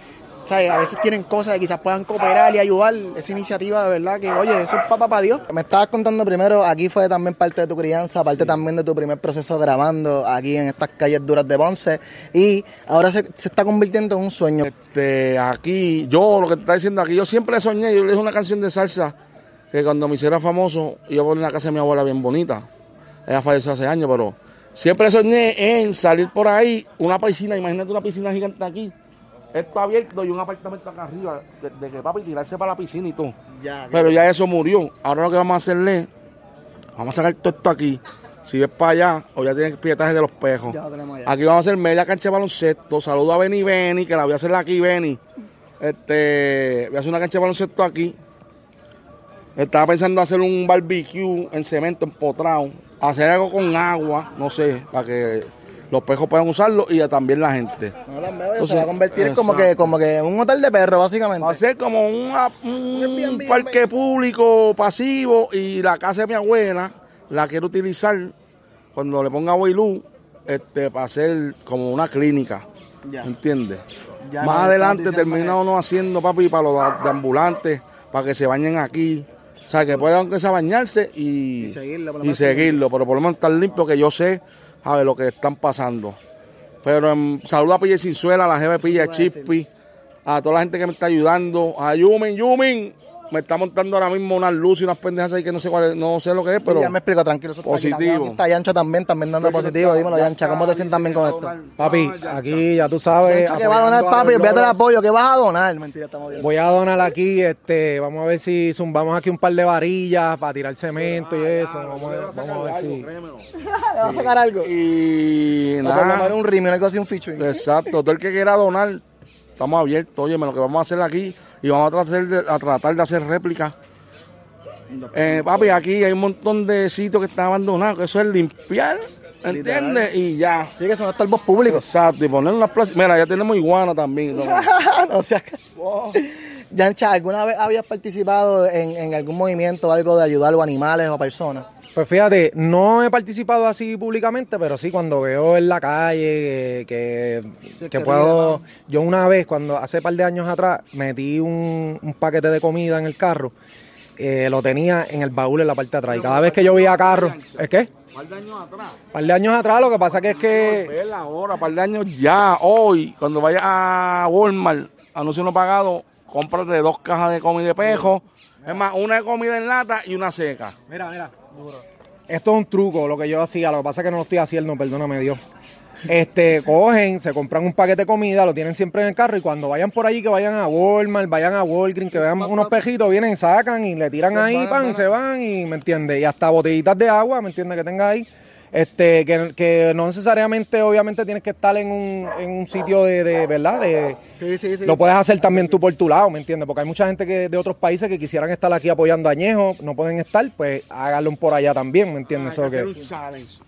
¿sabes? A veces tienen cosas que quizás puedan cooperar y ayudar. Esa iniciativa, de verdad, que oye, eso es papá para Dios. Me estabas contando primero, aquí fue también parte de tu crianza, parte también de tu primer proceso grabando aquí en estas calles duras de Ponce y ahora se, se está convirtiendo en un sueño. Este, aquí, yo lo que te está diciendo aquí, yo siempre soñé, yo le hice una canción de salsa que cuando me hiciera famoso, iba a poner la casa de mi abuela bien bonita. Ella falleció hace años, pero siempre soñé en salir por ahí, una piscina, imagínate una piscina gigante aquí, esto abierto y un apartamento acá arriba, de, de que papi tirarse para la piscina y todo. Pero ya eso murió. Ahora lo que vamos a hacerle, vamos a sacar todo esto aquí. Si ves para allá, o ya tienes pietaje de los pejos. Ya lo tenemos allá. Aquí vamos a hacer media cancha de baloncesto. Saludo a Benny Benny, que la voy a hacer aquí, Benny. Este, voy a hacer una cancha de baloncesto aquí. Estaba pensando hacer un barbecue en cemento empotrado. Hacer algo con agua, no sé, para que los pejos puedan usarlo y también la gente. No las veo, Entonces, se va a convertir como exacto. que, como que en un hotel de perros, básicamente. Va a ser como una- un Airbnb, parque público pasivo y la casa de mi abuela la quiero utilizar cuando le ponga Boilú este, para hacer como una clínica. Ya. ¿Entiendes? Ya Más no, adelante termina uno haciendo, papi, para los de ambulantes, para que se bañen aquí. O sea, que puedan aunque sea bañarse y, Y seguirlo, por lo y seguirlo, pero por lo menos estar limpio, que yo sé, a ver, lo que están pasando. Pero en saludo a Pilla Cinzuela, a la jefe Pilla Chispi, a toda la gente que me está ayudando, a Yumin, Yumin, me está montando ahora mismo unas luces y unas pendejas ahí que no sé cuál es- no sé lo que es, pero ya me explico, tranquilo. eso está aquí. positivo. Aquí está Yancha también, también dando positivo. Dímelo, Yancha, ¿cómo te sientes también con esto? Papi, aquí ya tú sabes. Yancha, ¿qué va a donar, papi? del logros. apoyo, ¿qué vas a donar? Mentira, estamos bien. Voy a donar aquí, este, vamos a ver si zumbamos aquí un par de varillas para tirar cemento y eso. Vamos a, vamos a ver si. <laughs> ¿Vas a sacar algo? Y nada, un rimio, algo así, un featuring. exacto, todo el que quiera donar, estamos abiertos, oye, lo que vamos a hacer aquí y vamos a tratar de, a tratar de hacer réplicas. Eh, papi, aquí hay un montón de sitios que están abandonados, que eso es limpiar, ¿entiendes? Y ya. Sí, que son estorbos públicos. Exacto, y poner unas plazas. Mira, ya tenemos iguana también. ¿no? <laughs> no seas... Yancha, ¿alguna vez habías participado en, en algún movimiento o algo de ayudar a los animales o personas? Pues fíjate, no he participado así públicamente, pero sí cuando veo en la calle que, puedo. Yo una vez, cuando hace par de años atrás, metí un, un paquete de comida en el carro, eh, lo tenía en el baúl en la parte de atrás. Y cada vez que yo veía carro, ¿es qué? par de años atrás. par de años atrás, lo que pasa que es que. Ahora, par de años ya, hoy, cuando vayas a Walmart, anuncio no pagado, cómprate dos cajas de comida de pejo. Es más, una de comida en lata y una seca. Mira, mira. Esto es un truco, lo que yo hacía. Lo que pasa es que no lo estoy haciendo, perdóname Dios. Este, <laughs> cogen, se compran un paquete de comida, lo tienen siempre en el carro y cuando vayan por allí, que vayan a Walmart, vayan a Walgreens, que vean unos pejitos, vienen, sacan y le tiran ahí, pan, y se van y, ¿me entiendes? Y hasta botellitas de agua, ¿me entiendes? Que tenga ahí. Este, que, que no necesariamente, obviamente, tienes que estar en un, en un sitio de, de, ¿verdad? De, Sí, sí, sí. lo puedes hacer también tú por tu lado, ¿me entiendes? Porque hay mucha gente que de otros países que quisieran estar aquí apoyando a Añejo, no pueden estar, pues háganlo por allá también, ¿me entiendes? Hay Eso que hacer un challenge.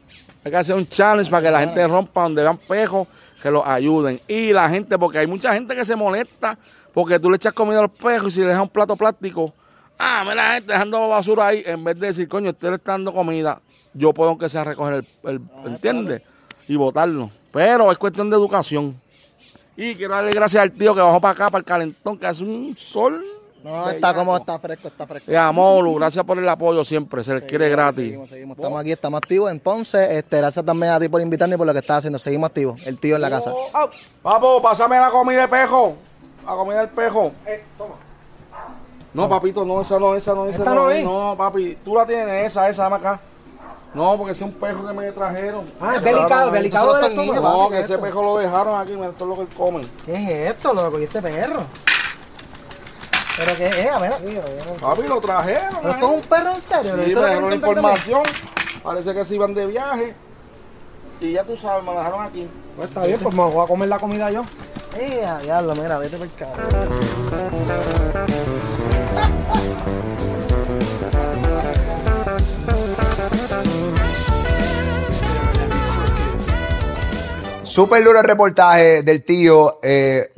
Hay que hacer un challenge para que la gente rompa donde vean pejos, que los ayuden. Y la gente, porque hay mucha gente que se molesta porque tú le echas comida a los pejos y si le dejas un plato plástico, ah, mira la gente dejando basura ahí, en vez de decir, coño, usted le está dando comida, yo puedo aunque sea recoger el, el- ¿entiendes? Y botarlo. Pero es cuestión de educación. Y quiero darle gracias al tío que bajó para acá, para el calentón, que hace un sol. No, está como está fresco, está fresco. Y a Molu, gracias por el apoyo siempre, se les quiere gratis. Seguimos, seguimos. Estamos aquí, estamos activos en Ponce. Este, gracias también a ti por invitarme y por lo que estás haciendo. Seguimos activos. El tío en la casa. Papo, pásame la comida de pejo. La comida del pejo. No, papito, no, esa no, esa no, esa ¿Esta no, no es. es? No, papi, tú la tienes, esa, esa, dame acá. No, porque ese es un pejo que me trajeron. Ah, es delicado, delicado del estómago. No, que ¿qué ese pejo lo dejaron aquí, mira, esto es lo que él come. ¿Qué es esto, loco? ¿Y este perro? ¿Pero qué es? A ver, Papi, lo trajeron. ¿Pero esto es un perro en serio? Sí, ¿Esto me dejaron la información. Parece que se iban de viaje. Y ya tú sabes, me la dejaron aquí. Pues está bien, pues me voy a comer la comida yo. Eh, diablo, mira, vete por el carro. Súper duro el reportaje del tío. eh,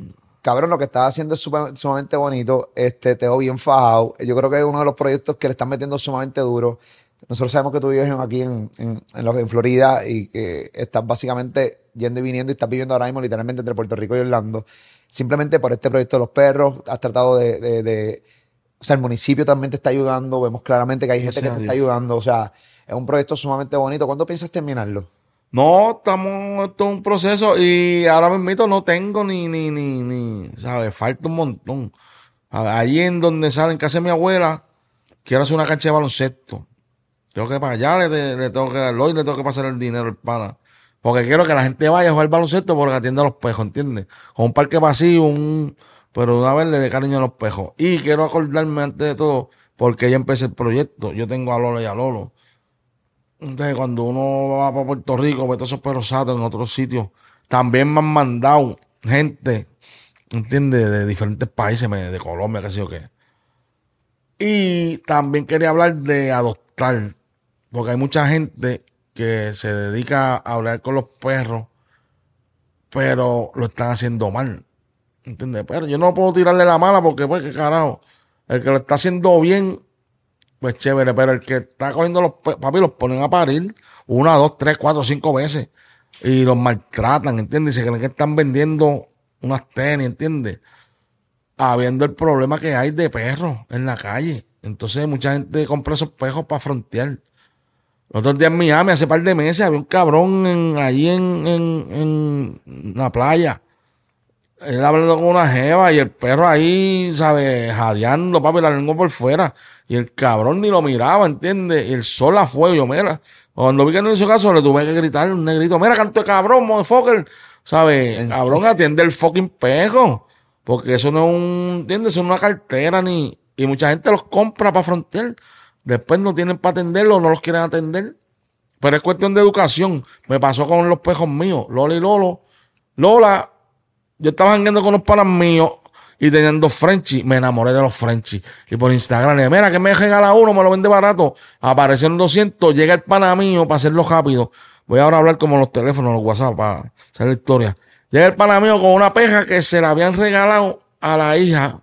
cabrón, lo que estás haciendo es sumamente bonito. Este, te veo bien fajado. Yo creo que es uno de los proyectos que le están metiendo sumamente duro. Nosotros sabemos que tú vives aquí en, en, en los- en Florida y que estás básicamente yendo y viniendo y estás viviendo ahora mismo literalmente entre Puerto Rico y Orlando. Simplemente por este proyecto de los perros, has tratado de, de- de- o sea, el municipio también te está ayudando. Vemos claramente que hay gente que te está ayudando. O sea, es un proyecto sumamente bonito. ¿Cuándo piensas terminarlo? No, estamos, esto es un proceso y ahora mismo no tengo ni, ni, ni, ni, ¿sabes? Falta un montón. Allí en donde sale, en casa de mi abuela, quiero hacer una cancha de baloncesto. Tengo que pagarle, le, le tengo que darlo y le tengo que pasar el dinero al pana. Porque quiero que la gente vaya a jugar baloncesto porque atiende a los pejos, ¿entiendes? Con un parque vacío, un, pero una vez le dé cariño a los pejos. Y quiero acordarme antes de todo, porque ya empecé el proyecto. Yo tengo a Lolo y a Lolo. Entonces, cuando uno va para Puerto Rico, ve todos esos perros satos en otros sitios, también me han mandado gente, ¿entiendes? De diferentes países, de Colombia, qué sé yo qué. Y también quería hablar de adoptar, porque hay mucha gente que se dedica a hablar con los perros pero lo están haciendo mal. ¿Entiendes? Pero yo no puedo tirarle la mala porque, pues, qué carajo. El que lo está haciendo bien, pues chévere, pero el que está cogiendo los papi los ponen a parir una, dos, tres, cuatro, cinco veces y los maltratan, ¿entiendes? Y se creen que están vendiendo unas tenis, ¿entiendes? Habiendo el problema que hay de perros en la calle. Entonces mucha gente compra esos pejos para frontear. Los otros días en Miami, hace par de meses, había un cabrón en, allí en, en, en la playa. Él hablando con una jeva y el perro ahí, ¿sabes? Jadeando, papi, la lengua por fuera. Y el cabrón ni lo miraba, ¿entiendes? Y el sol a fuego, yo, mira. Cuando vi que no hizo caso, le tuve que gritar un negrito, mira, canto de cabrón, motherfucker. ¿Sabes? Cabrón, atiende el fucking pejo. Porque eso no es un, ¿entiendes? Eso no es una cartera ni, y mucha gente los compra para frontear. Después no tienen para atenderlo, no los quieren atender. Pero es cuestión de educación. Me pasó con los pejos míos, Lola y Lolo. Lola, yo estaba jangueando con unos panas míos y tenían dos Frenchies. Me enamoré de los Frenchies. Y por Instagram dije, mira, que me regala uno, me lo vende barato. Aparecieron 200, llega el pana mío para hacerlo rápido. Voy ahora a hablar como los teléfonos, los WhatsApp, para hacer la historia. Llega el pana mío con una peja que se la habían regalado a la hija.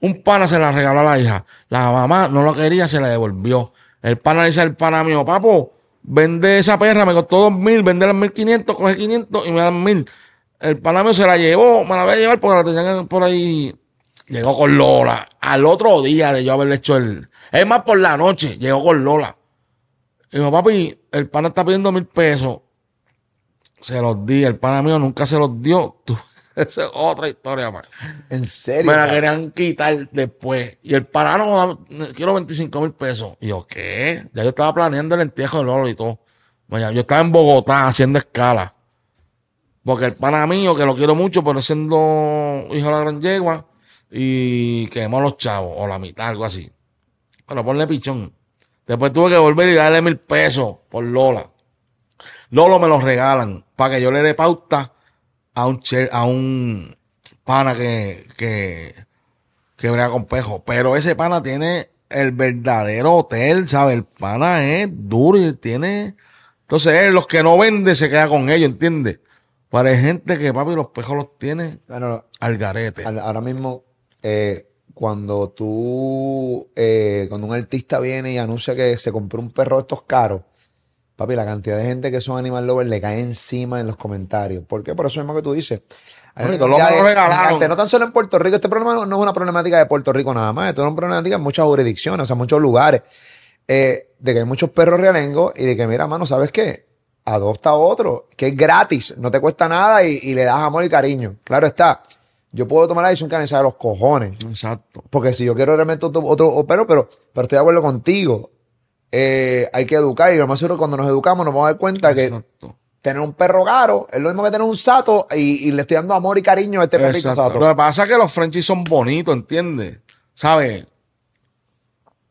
Un pana se la regaló a la hija. La mamá no lo quería, se la devolvió. El pana le dice al pana mío, papo, vende esa perra, me costó dos mil, vende las mil quinientos, coge quinientos y me dan mil. El pana mío se la llevó, me la voy a llevar porque la tenían por ahí. Llegó con Lola. Al otro día de yo haberle hecho el. Es más, por la noche, llegó con Lola. Y dijo, papi, el pana está pidiendo mil pesos. Se los di, el pana mío nunca se los dio. <laughs> Tú, esa es otra historia más. En serio. Me la querían quitar después. Y el parano, quiero 25 mil pesos. Y yo, ¿qué? Ya yo estaba planeando el entierro de Lolo y todo. Bueno, yo estaba en Bogotá haciendo escala. Porque el pana mío, que lo quiero mucho, pero siendo hijo de la gran yegua, y quemó a los chavos, o la mitad, algo así. Pero ponle pichón. Después tuve que volver y darle mil pesos por Lola. Lolo me lo regalan para que yo le dé pauta a un che- a un pana que, que, que brega con pejo. Pero ese pana tiene el verdadero hotel, ¿sabes? El pana es duro y tiene. Entonces él, los que no vende, se queda con ellos, ¿entiendes? Pero hay gente que, papi, los pejos los tiene Bueno, al garete. ahora mismo, eh, cuando tú, eh, cuando un artista viene y anuncia que se compró un perro de estos caros, papi, la cantidad de gente que son animal lovers le cae encima en los comentarios. ¿Por qué? Por eso mismo que tú dices. De- gigante, no tan solo en Puerto Rico, este problema no, no es una problemática de Puerto Rico nada más, esto es una problemática en muchas jurisdicciones, o sea, muchos lugares, eh, de que hay muchos perros realengos y de que, mira, mano, ¿sabes qué? Adopta a otro, que es gratis, no te cuesta nada y, y le das amor y cariño. Claro está, yo puedo tomar la decisión que me sale de los cojones, Exacto. porque si yo quiero realmente otro, otro pero, pero, pero estoy de acuerdo contigo. Eh, hay que educar y lo más seguro cuando nos educamos nos vamos a dar cuenta que tener un perro caro es lo mismo que tener un sato y, y le estoy dando amor y cariño a este perrito sato. Lo que pasa es que los Frenchies son bonitos, ¿entiendes? ¿Sabes?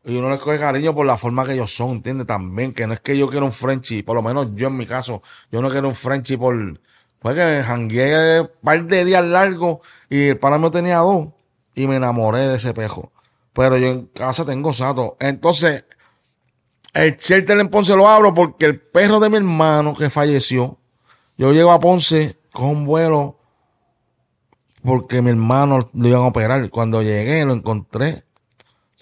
Y uno les coge cariño por la forma que ellos son, ¿entiendes? También, que no es que yo quiero un Frenchie, por lo menos yo en mi caso, yo no quiero un Frenchie por... Fue que jangueé un par de días largos y el pana mío tenía dos y me enamoré de ese pejo. Pero yo en casa tengo sato. Entonces, el shelter en Ponce lo abro porque el perro de mi hermano que falleció, yo llego a Ponce con un vuelo porque mi hermano lo iban a operar. Cuando llegué, lo encontré,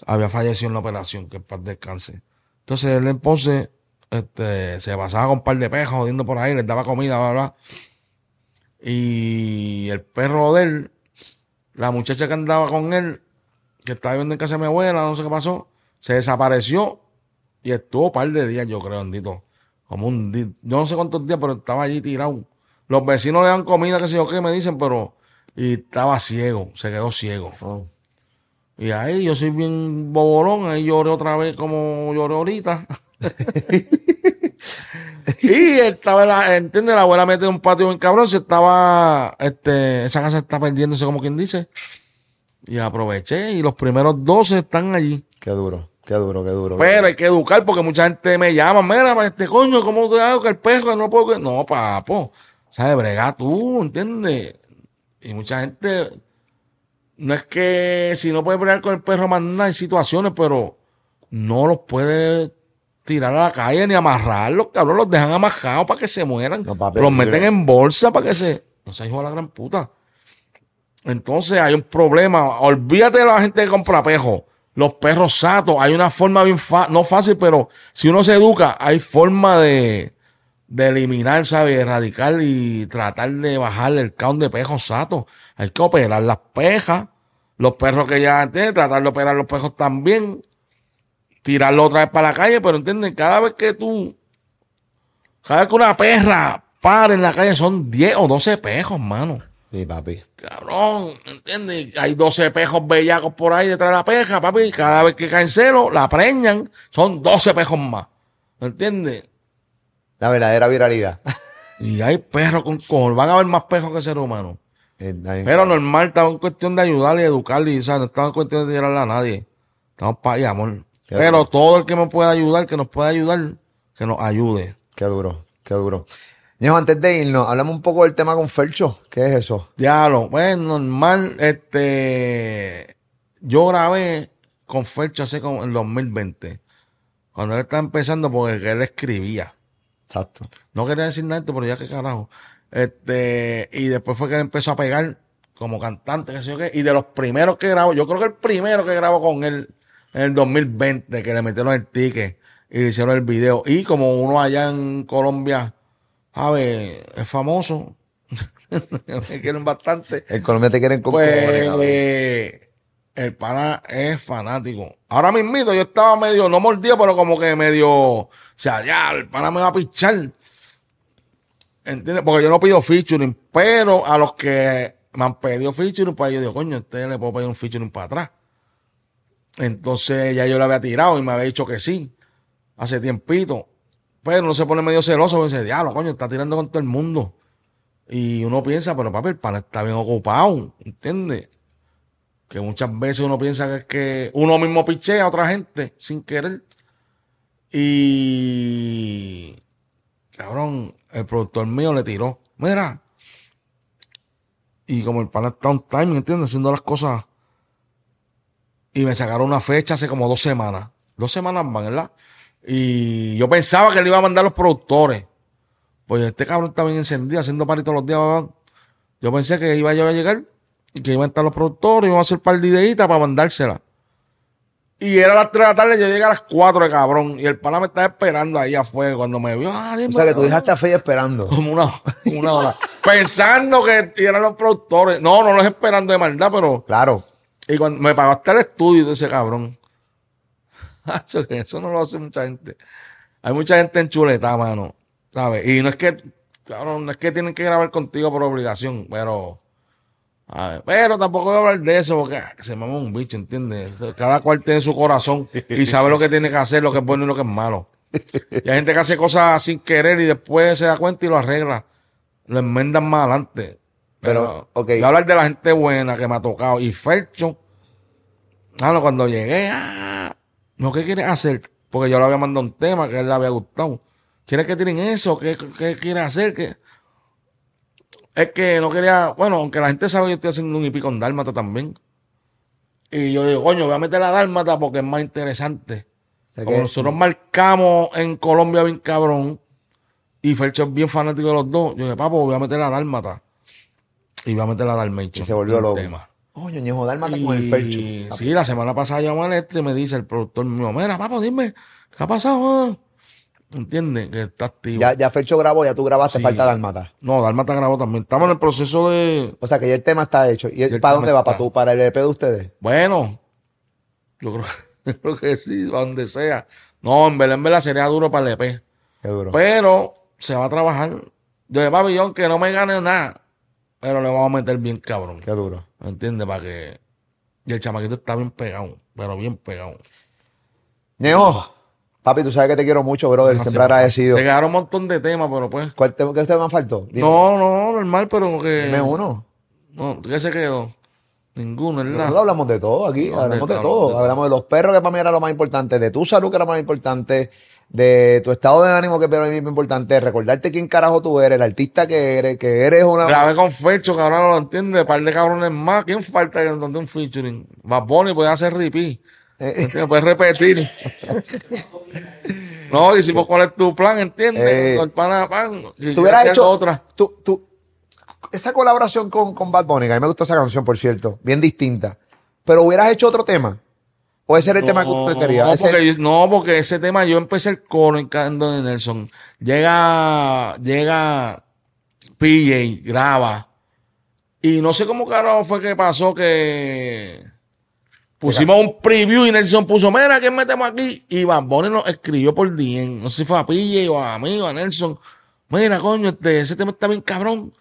había fallecido en la operación, que es para descanse. Entonces él en Ponce este, se pasaba con un par de pejos jodiendo por ahí, les daba comida, bla, bla. Y el perro de él, la muchacha que andaba con él, que estaba viviendo en casa de mi abuela, no sé qué pasó, se desapareció y estuvo un par de días, yo creo, andito. Como un día, yo no sé cuántos días, pero estaba allí tirado. Los vecinos le dan comida, que sé yo qué, me dicen, pero. Y estaba ciego, se quedó ciego. Oh. Y ahí yo soy bien bobolón, ahí lloré otra vez como lloré ahorita. <laughs> y estaba, la, entiende, la abuela mete un patio bien cabrón, se estaba, este, esa casa está perdiéndose como quien dice. Y aproveché y los primeros 12 están allí. Qué duro, qué duro, qué duro. Pero hay que educar porque mucha gente me llama, mira, pa, este coño, ¿cómo te hago que el pejo no puedo? que-?" No, papo, ¿sabes? Brega tú, ¿entiendes? Y mucha gente, no es que si no puede bregar con el perro más nada, hay situaciones, pero no los puede tirar a la calle ni amarrarlos, cabrón, los dejan amarrados para que se mueran. No, papi, los meten en bolsa para que se... No sea hijo de la gran puta. Entonces hay un problema. Olvídate de la gente que compra pejos. Los perros satos, hay una forma bien fácil, no fácil, pero si uno se educa, hay forma de, de eliminar, ¿sabes? Erradicar y tratar de bajar el count de pejos satos. Hay que operar las pejas, los perros que ya tienen, tratar de operar los pejos también, tirarlo otra vez para la calle, pero entienden, cada vez que tú, cada vez que una perra para en la calle son 10 o 12 pejos, mano. Sí, papi. Cabrón, ¿entiendes? Hay 12 pejos bellacos por ahí detrás de la peja, papi. Cada vez que caen celo, la preñan, son 12 pejos más. ¿Entiendes? La verdadera viralidad. Y hay perros con cojones. Van a haber más pejos que seres humanos. Pero normal, estamos en cuestión de ayudarle y educarle. y, ¿sabes? No estamos en cuestión de tirarle a nadie. Estamos para allá, amor. Qué Pero todo el que me pueda ayudar, que nos pueda ayudar, que nos ayude. Qué duro, qué duro. Ñejo, antes de irnos, hablamos un poco del tema con Fercho. ¿Qué es eso? Diablo, pues normal, este, yo grabé con Fercho hace como en 2020, cuando él estaba empezando porque él escribía. Exacto. No quería decir nada, pero ya que carajo. Este, y después fue que él empezó a pegar como cantante, qué sé yo qué, y de los primeros que grabó, yo creo que el primero que grabó con él en el 2020, que le metieron el ticket y le hicieron el video, y como uno allá en Colombia, ¿sabes? Es famoso, <laughs> me quieren bastante. En Colombia te quieren con Pues eh, el pana es fanático. Ahora mismito yo estaba medio, no mordido, pero como que medio, o sea, ya, el pana me va a pichar. ¿Entiendes? Porque yo no pido featuring, pero a los que me han pedido featuring, pues yo digo, coño, usted le puedo pedir un featuring para atrás. Entonces ya yo le había tirado y me había dicho que sí, hace tiempito. Pero no se pone medio celoso, dice, diablo, coño, está tirando con todo el mundo. Y uno piensa, pero papi, el pana está bien ocupado, ¿entiendes? Que muchas veces uno piensa que es que uno mismo pichea a otra gente sin querer. Y cabrón, el productor mío le tiró. Mira. Y como el pana está on time, ¿entiendes? Haciendo las cosas. Y me sacaron una fecha hace como dos semanas. Dos semanas van, ¿verdad? Y yo pensaba que le iba a mandar los productores. Pues este cabrón está bien encendido, haciendo party los días. Yo pensé que iba a llegar y que iban a estar los productores, iban a hacer un par de ideitas para mandársela. Y era a las 3 de la tarde, yo llegué a las 4 de cabrón. Y el pana me estaba esperando ahí afuera cuando me vio. Ah, dime, O sea, que tú dejaste a Fey esperando. Como una, como una hora. <laughs> Pensando que eran los productores. No, no los esperando de maldad, pero. Claro. Y cuando me pagó hasta el estudio de ese cabrón. <laughs> Eso no lo hace mucha gente. Hay mucha gente en chuleta, mano. ¿Sabes? Y no es que, cabrón, no es que tienen que grabar contigo por obligación, pero. A ver, pero tampoco voy a hablar de eso porque ah, se mama un bicho, ¿entiendes? Cada cual tiene su corazón y sabe lo que tiene que hacer, lo que es bueno y lo que es malo. Y hay gente que hace cosas sin querer y después se da cuenta y lo arregla. Lo enmendan más adelante. Pero, ok. Voy a hablar de la gente buena que me ha tocado. Y Fercho, ah, no, cuando llegué, ah, no, ¿qué quieres hacer? Porque yo le había mandado un tema que a él le había gustado. ¿Quieres que tiren eso? ¿Qué, qué quieres hacer? ¿Qué? Es que no quería, bueno, aunque la gente sabe que estoy haciendo un hippie con Dálmata también. Y yo digo, coño, voy a meter la Dálmata porque es más interesante. sea Como que- nosotros marcamos en Colombia bien cabrón, y Fercho es bien fanático de los dos, yo dije, papo, voy a meter la Dálmata. Y voy a meter la Dalmation. Y se volvió loco. tema. Coño, Ñejo, dálmata Y- con el Fercho. Sí, la semana pasada llamó al este y me dice el productor mío, mira, papo, dime, ¿qué ha pasado? ah?" ¿Entiendes? Que está activo. Ya, ya Fercho grabó, ya tú grabaste, Sí. falta dálmata. No, Dalmata grabó también. Estamos en el proceso de. O sea que ya el tema está hecho. ¿Y el- para dónde va? ¿Para tú? ¿Para el EP de ustedes? Bueno, yo creo, <laughs> yo creo que sí, donde sea. No, en en verdad sería duro para el EP. Qué duro. Pero se va a trabajar. Yo de pabellón que no me gane nada, pero le vamos a meter bien cabrón. Qué duro. ¿Me entiendes? Para que. Y el chamaquito está bien pegado, pero bien pegado. Ñejo, papi, tú sabes que te quiero mucho, brother. No, Siempre agradecido. Se quedaron un montón de temas, pero pues. ¿Cuál te, ¿Qué tema faltó? Dime. No, no, normal, pero que. Dime uno. No, ¿qué se quedó? Ninguno, ¿verdad? Nosotros hablamos de todo aquí, No, hablamos de- todo. de. Hablamos de los perros, que para mí era lo más importante, de tu salud, que era lo más importante, de tu estado de ánimo, que para mí es importante, recordarte quién carajo tú eres, el artista que eres, que eres una... Grabé con que ahora no lo entiende, par de cabrones más. ¿Quién falta que donde un featuring? Bad Bunny puede hacer repeat. Eh, ¿Entiendes? Puedes repetir. <laughs> no, pues, cuál es tu plan, ¿entiendes? Eh, el pana, pan. Tú hubieras hecho... otra. Tú, tú, esa colaboración con, con Bad Bunny, a mí me gustó esa canción, por cierto, bien distinta. Pero hubieras hecho otro tema. ¿O ese era el tema que usted quería? No porque, yo- no, porque ese tema yo empecé el coro en Cando de Nelson. Llega, llega PJ, graba. Y no sé cómo carajo fue que pasó que pusimos un preview y Nelson puso, mira, ¿quién metemos aquí? Y Bad Bunny nos escribió por DM. No sé si fue a PJ o a mí o a Nelson. Mira, coño, este, ese tema está bien cabrón.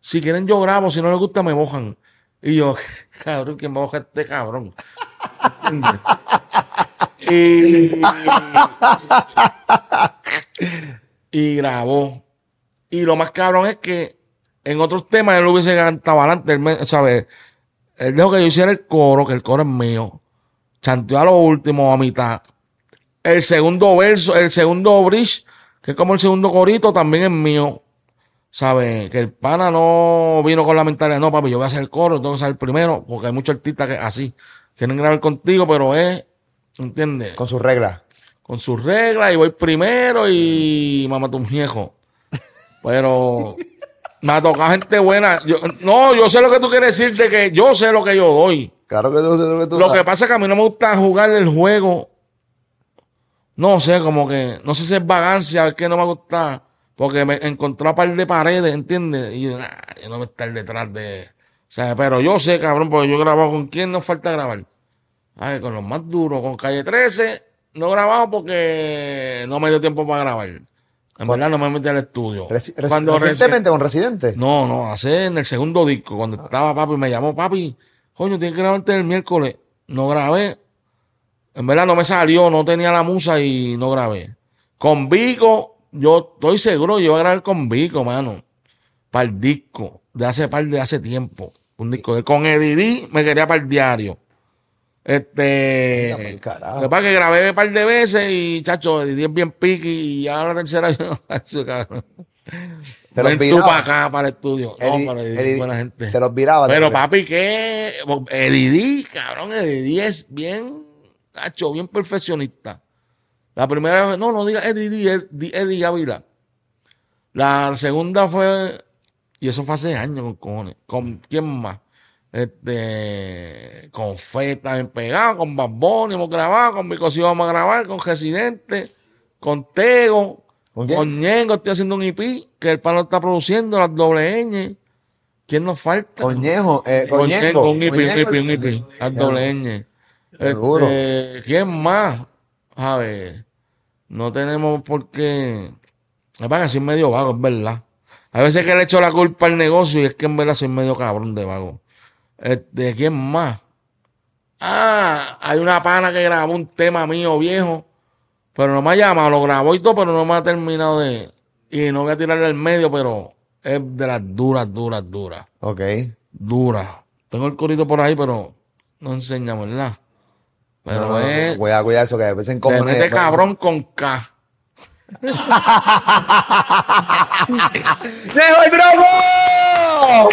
Si quieren yo grabo, si no les gusta me mojan. Y yo, <laughs> cabrón, ¿quién moja este cabrón? ¿Entiendes? <laughs> y, <laughs> y grabó. Y lo más cabrón es que en otros temas él lo hubiese cantado adelante. Él, ¿sabes? Él dejó que yo hiciera el coro, que el coro es mío. Chanteó a lo último, a mitad. El segundo verso, el segundo bridge, que es como el segundo corito, también es mío. ¿Sabes? Que el pana no vino con la mentalidad, no, papi, yo voy a hacer el coro, tengo que ser el primero, porque hay muchos artistas que así quieren grabar contigo, pero es, ¿entiendes? Con sus reglas. Con sus reglas y voy primero y mamá tu viejo. Pero me ha tocado gente buena. Yo- no, yo sé lo que tú quieres decir de que yo sé lo que yo doy. Claro que no sé lo que tú Lo que pasa es que a mí no me gusta jugar el juego. No sé, como que, no sé si es vagancia, es que no me gusta. Porque me encontré a par de paredes, ¿entiendes? Y yo, nah, yo no me estar detrás de. O sea, pero yo sé, cabrón, porque yo he grabado con quién nos falta grabar. Ay, con los más duros, con Calle 13, no he grabado porque no me dio tiempo para grabar. En verdad no me metí al estudio. Reci- reci- recientemente con Residente. no, no, hace en el segundo disco, cuando estaba papi, me llamó papi, coño, tienes que grabarte el miércoles. No grabé. En verdad no me salió, no tenía la musa y no grabé. Con Vico, yo estoy seguro, yo iba a grabar con Vico, mano. Para el disco, de hace par de hace tiempo. Un disco de con Eddie me quería para el diario. Este. Carajo. Lo que pasa es que grabé un par de veces y, chacho, es bien piqui y ahora la tercera yo. <laughs> Te los Ven tú para acá, para el estudio. No, para buena gente. Te los viraba. Pero te- papi, ¿qué? Eddie, cabrón, Eddie es bien, hacho, bien perfeccionista. La primera vez, no, no diga Eddie, Eddie, Eddie Ávila. La segunda fue, y eso fue hace años con cojones. ¿Con quién más? Este, con Feta bien pegado, con Bad Bunny hemos grabado, con mi cosito vamos a grabar, con Residente, con Tego, ¿Con con? Ñengo, estoy haciendo un IP, que el pano está produciendo, las doble ñ. ¿Quién nos falta? Coñejo, eh, Con. Ñengo, un IP, un Coñengo. IP, un IP, las doble ñ. Seguro. Este, ¿Quién más? A ver, no tenemos por qué. Me que soy medio vago, es verdad. A veces que le echo la culpa al negocio y es que en verdad soy medio cabrón de vago. Este, ¿quién más? Ah, hay una pana que grabó un tema mío viejo, pero no me ha llamado, lo grabó y todo, pero no me ha terminado de. Y no voy a tirarle al medio, pero es de las duras, duras, duras. Ok. Duras. Tengo el corito por ahí, pero no enseña, ¿verdad? Pero No, no, no, es. Cuidado, cuidado, eso que a veces en mete cabrón con K. <laughs> <laughs> ¡Dejo el bravo!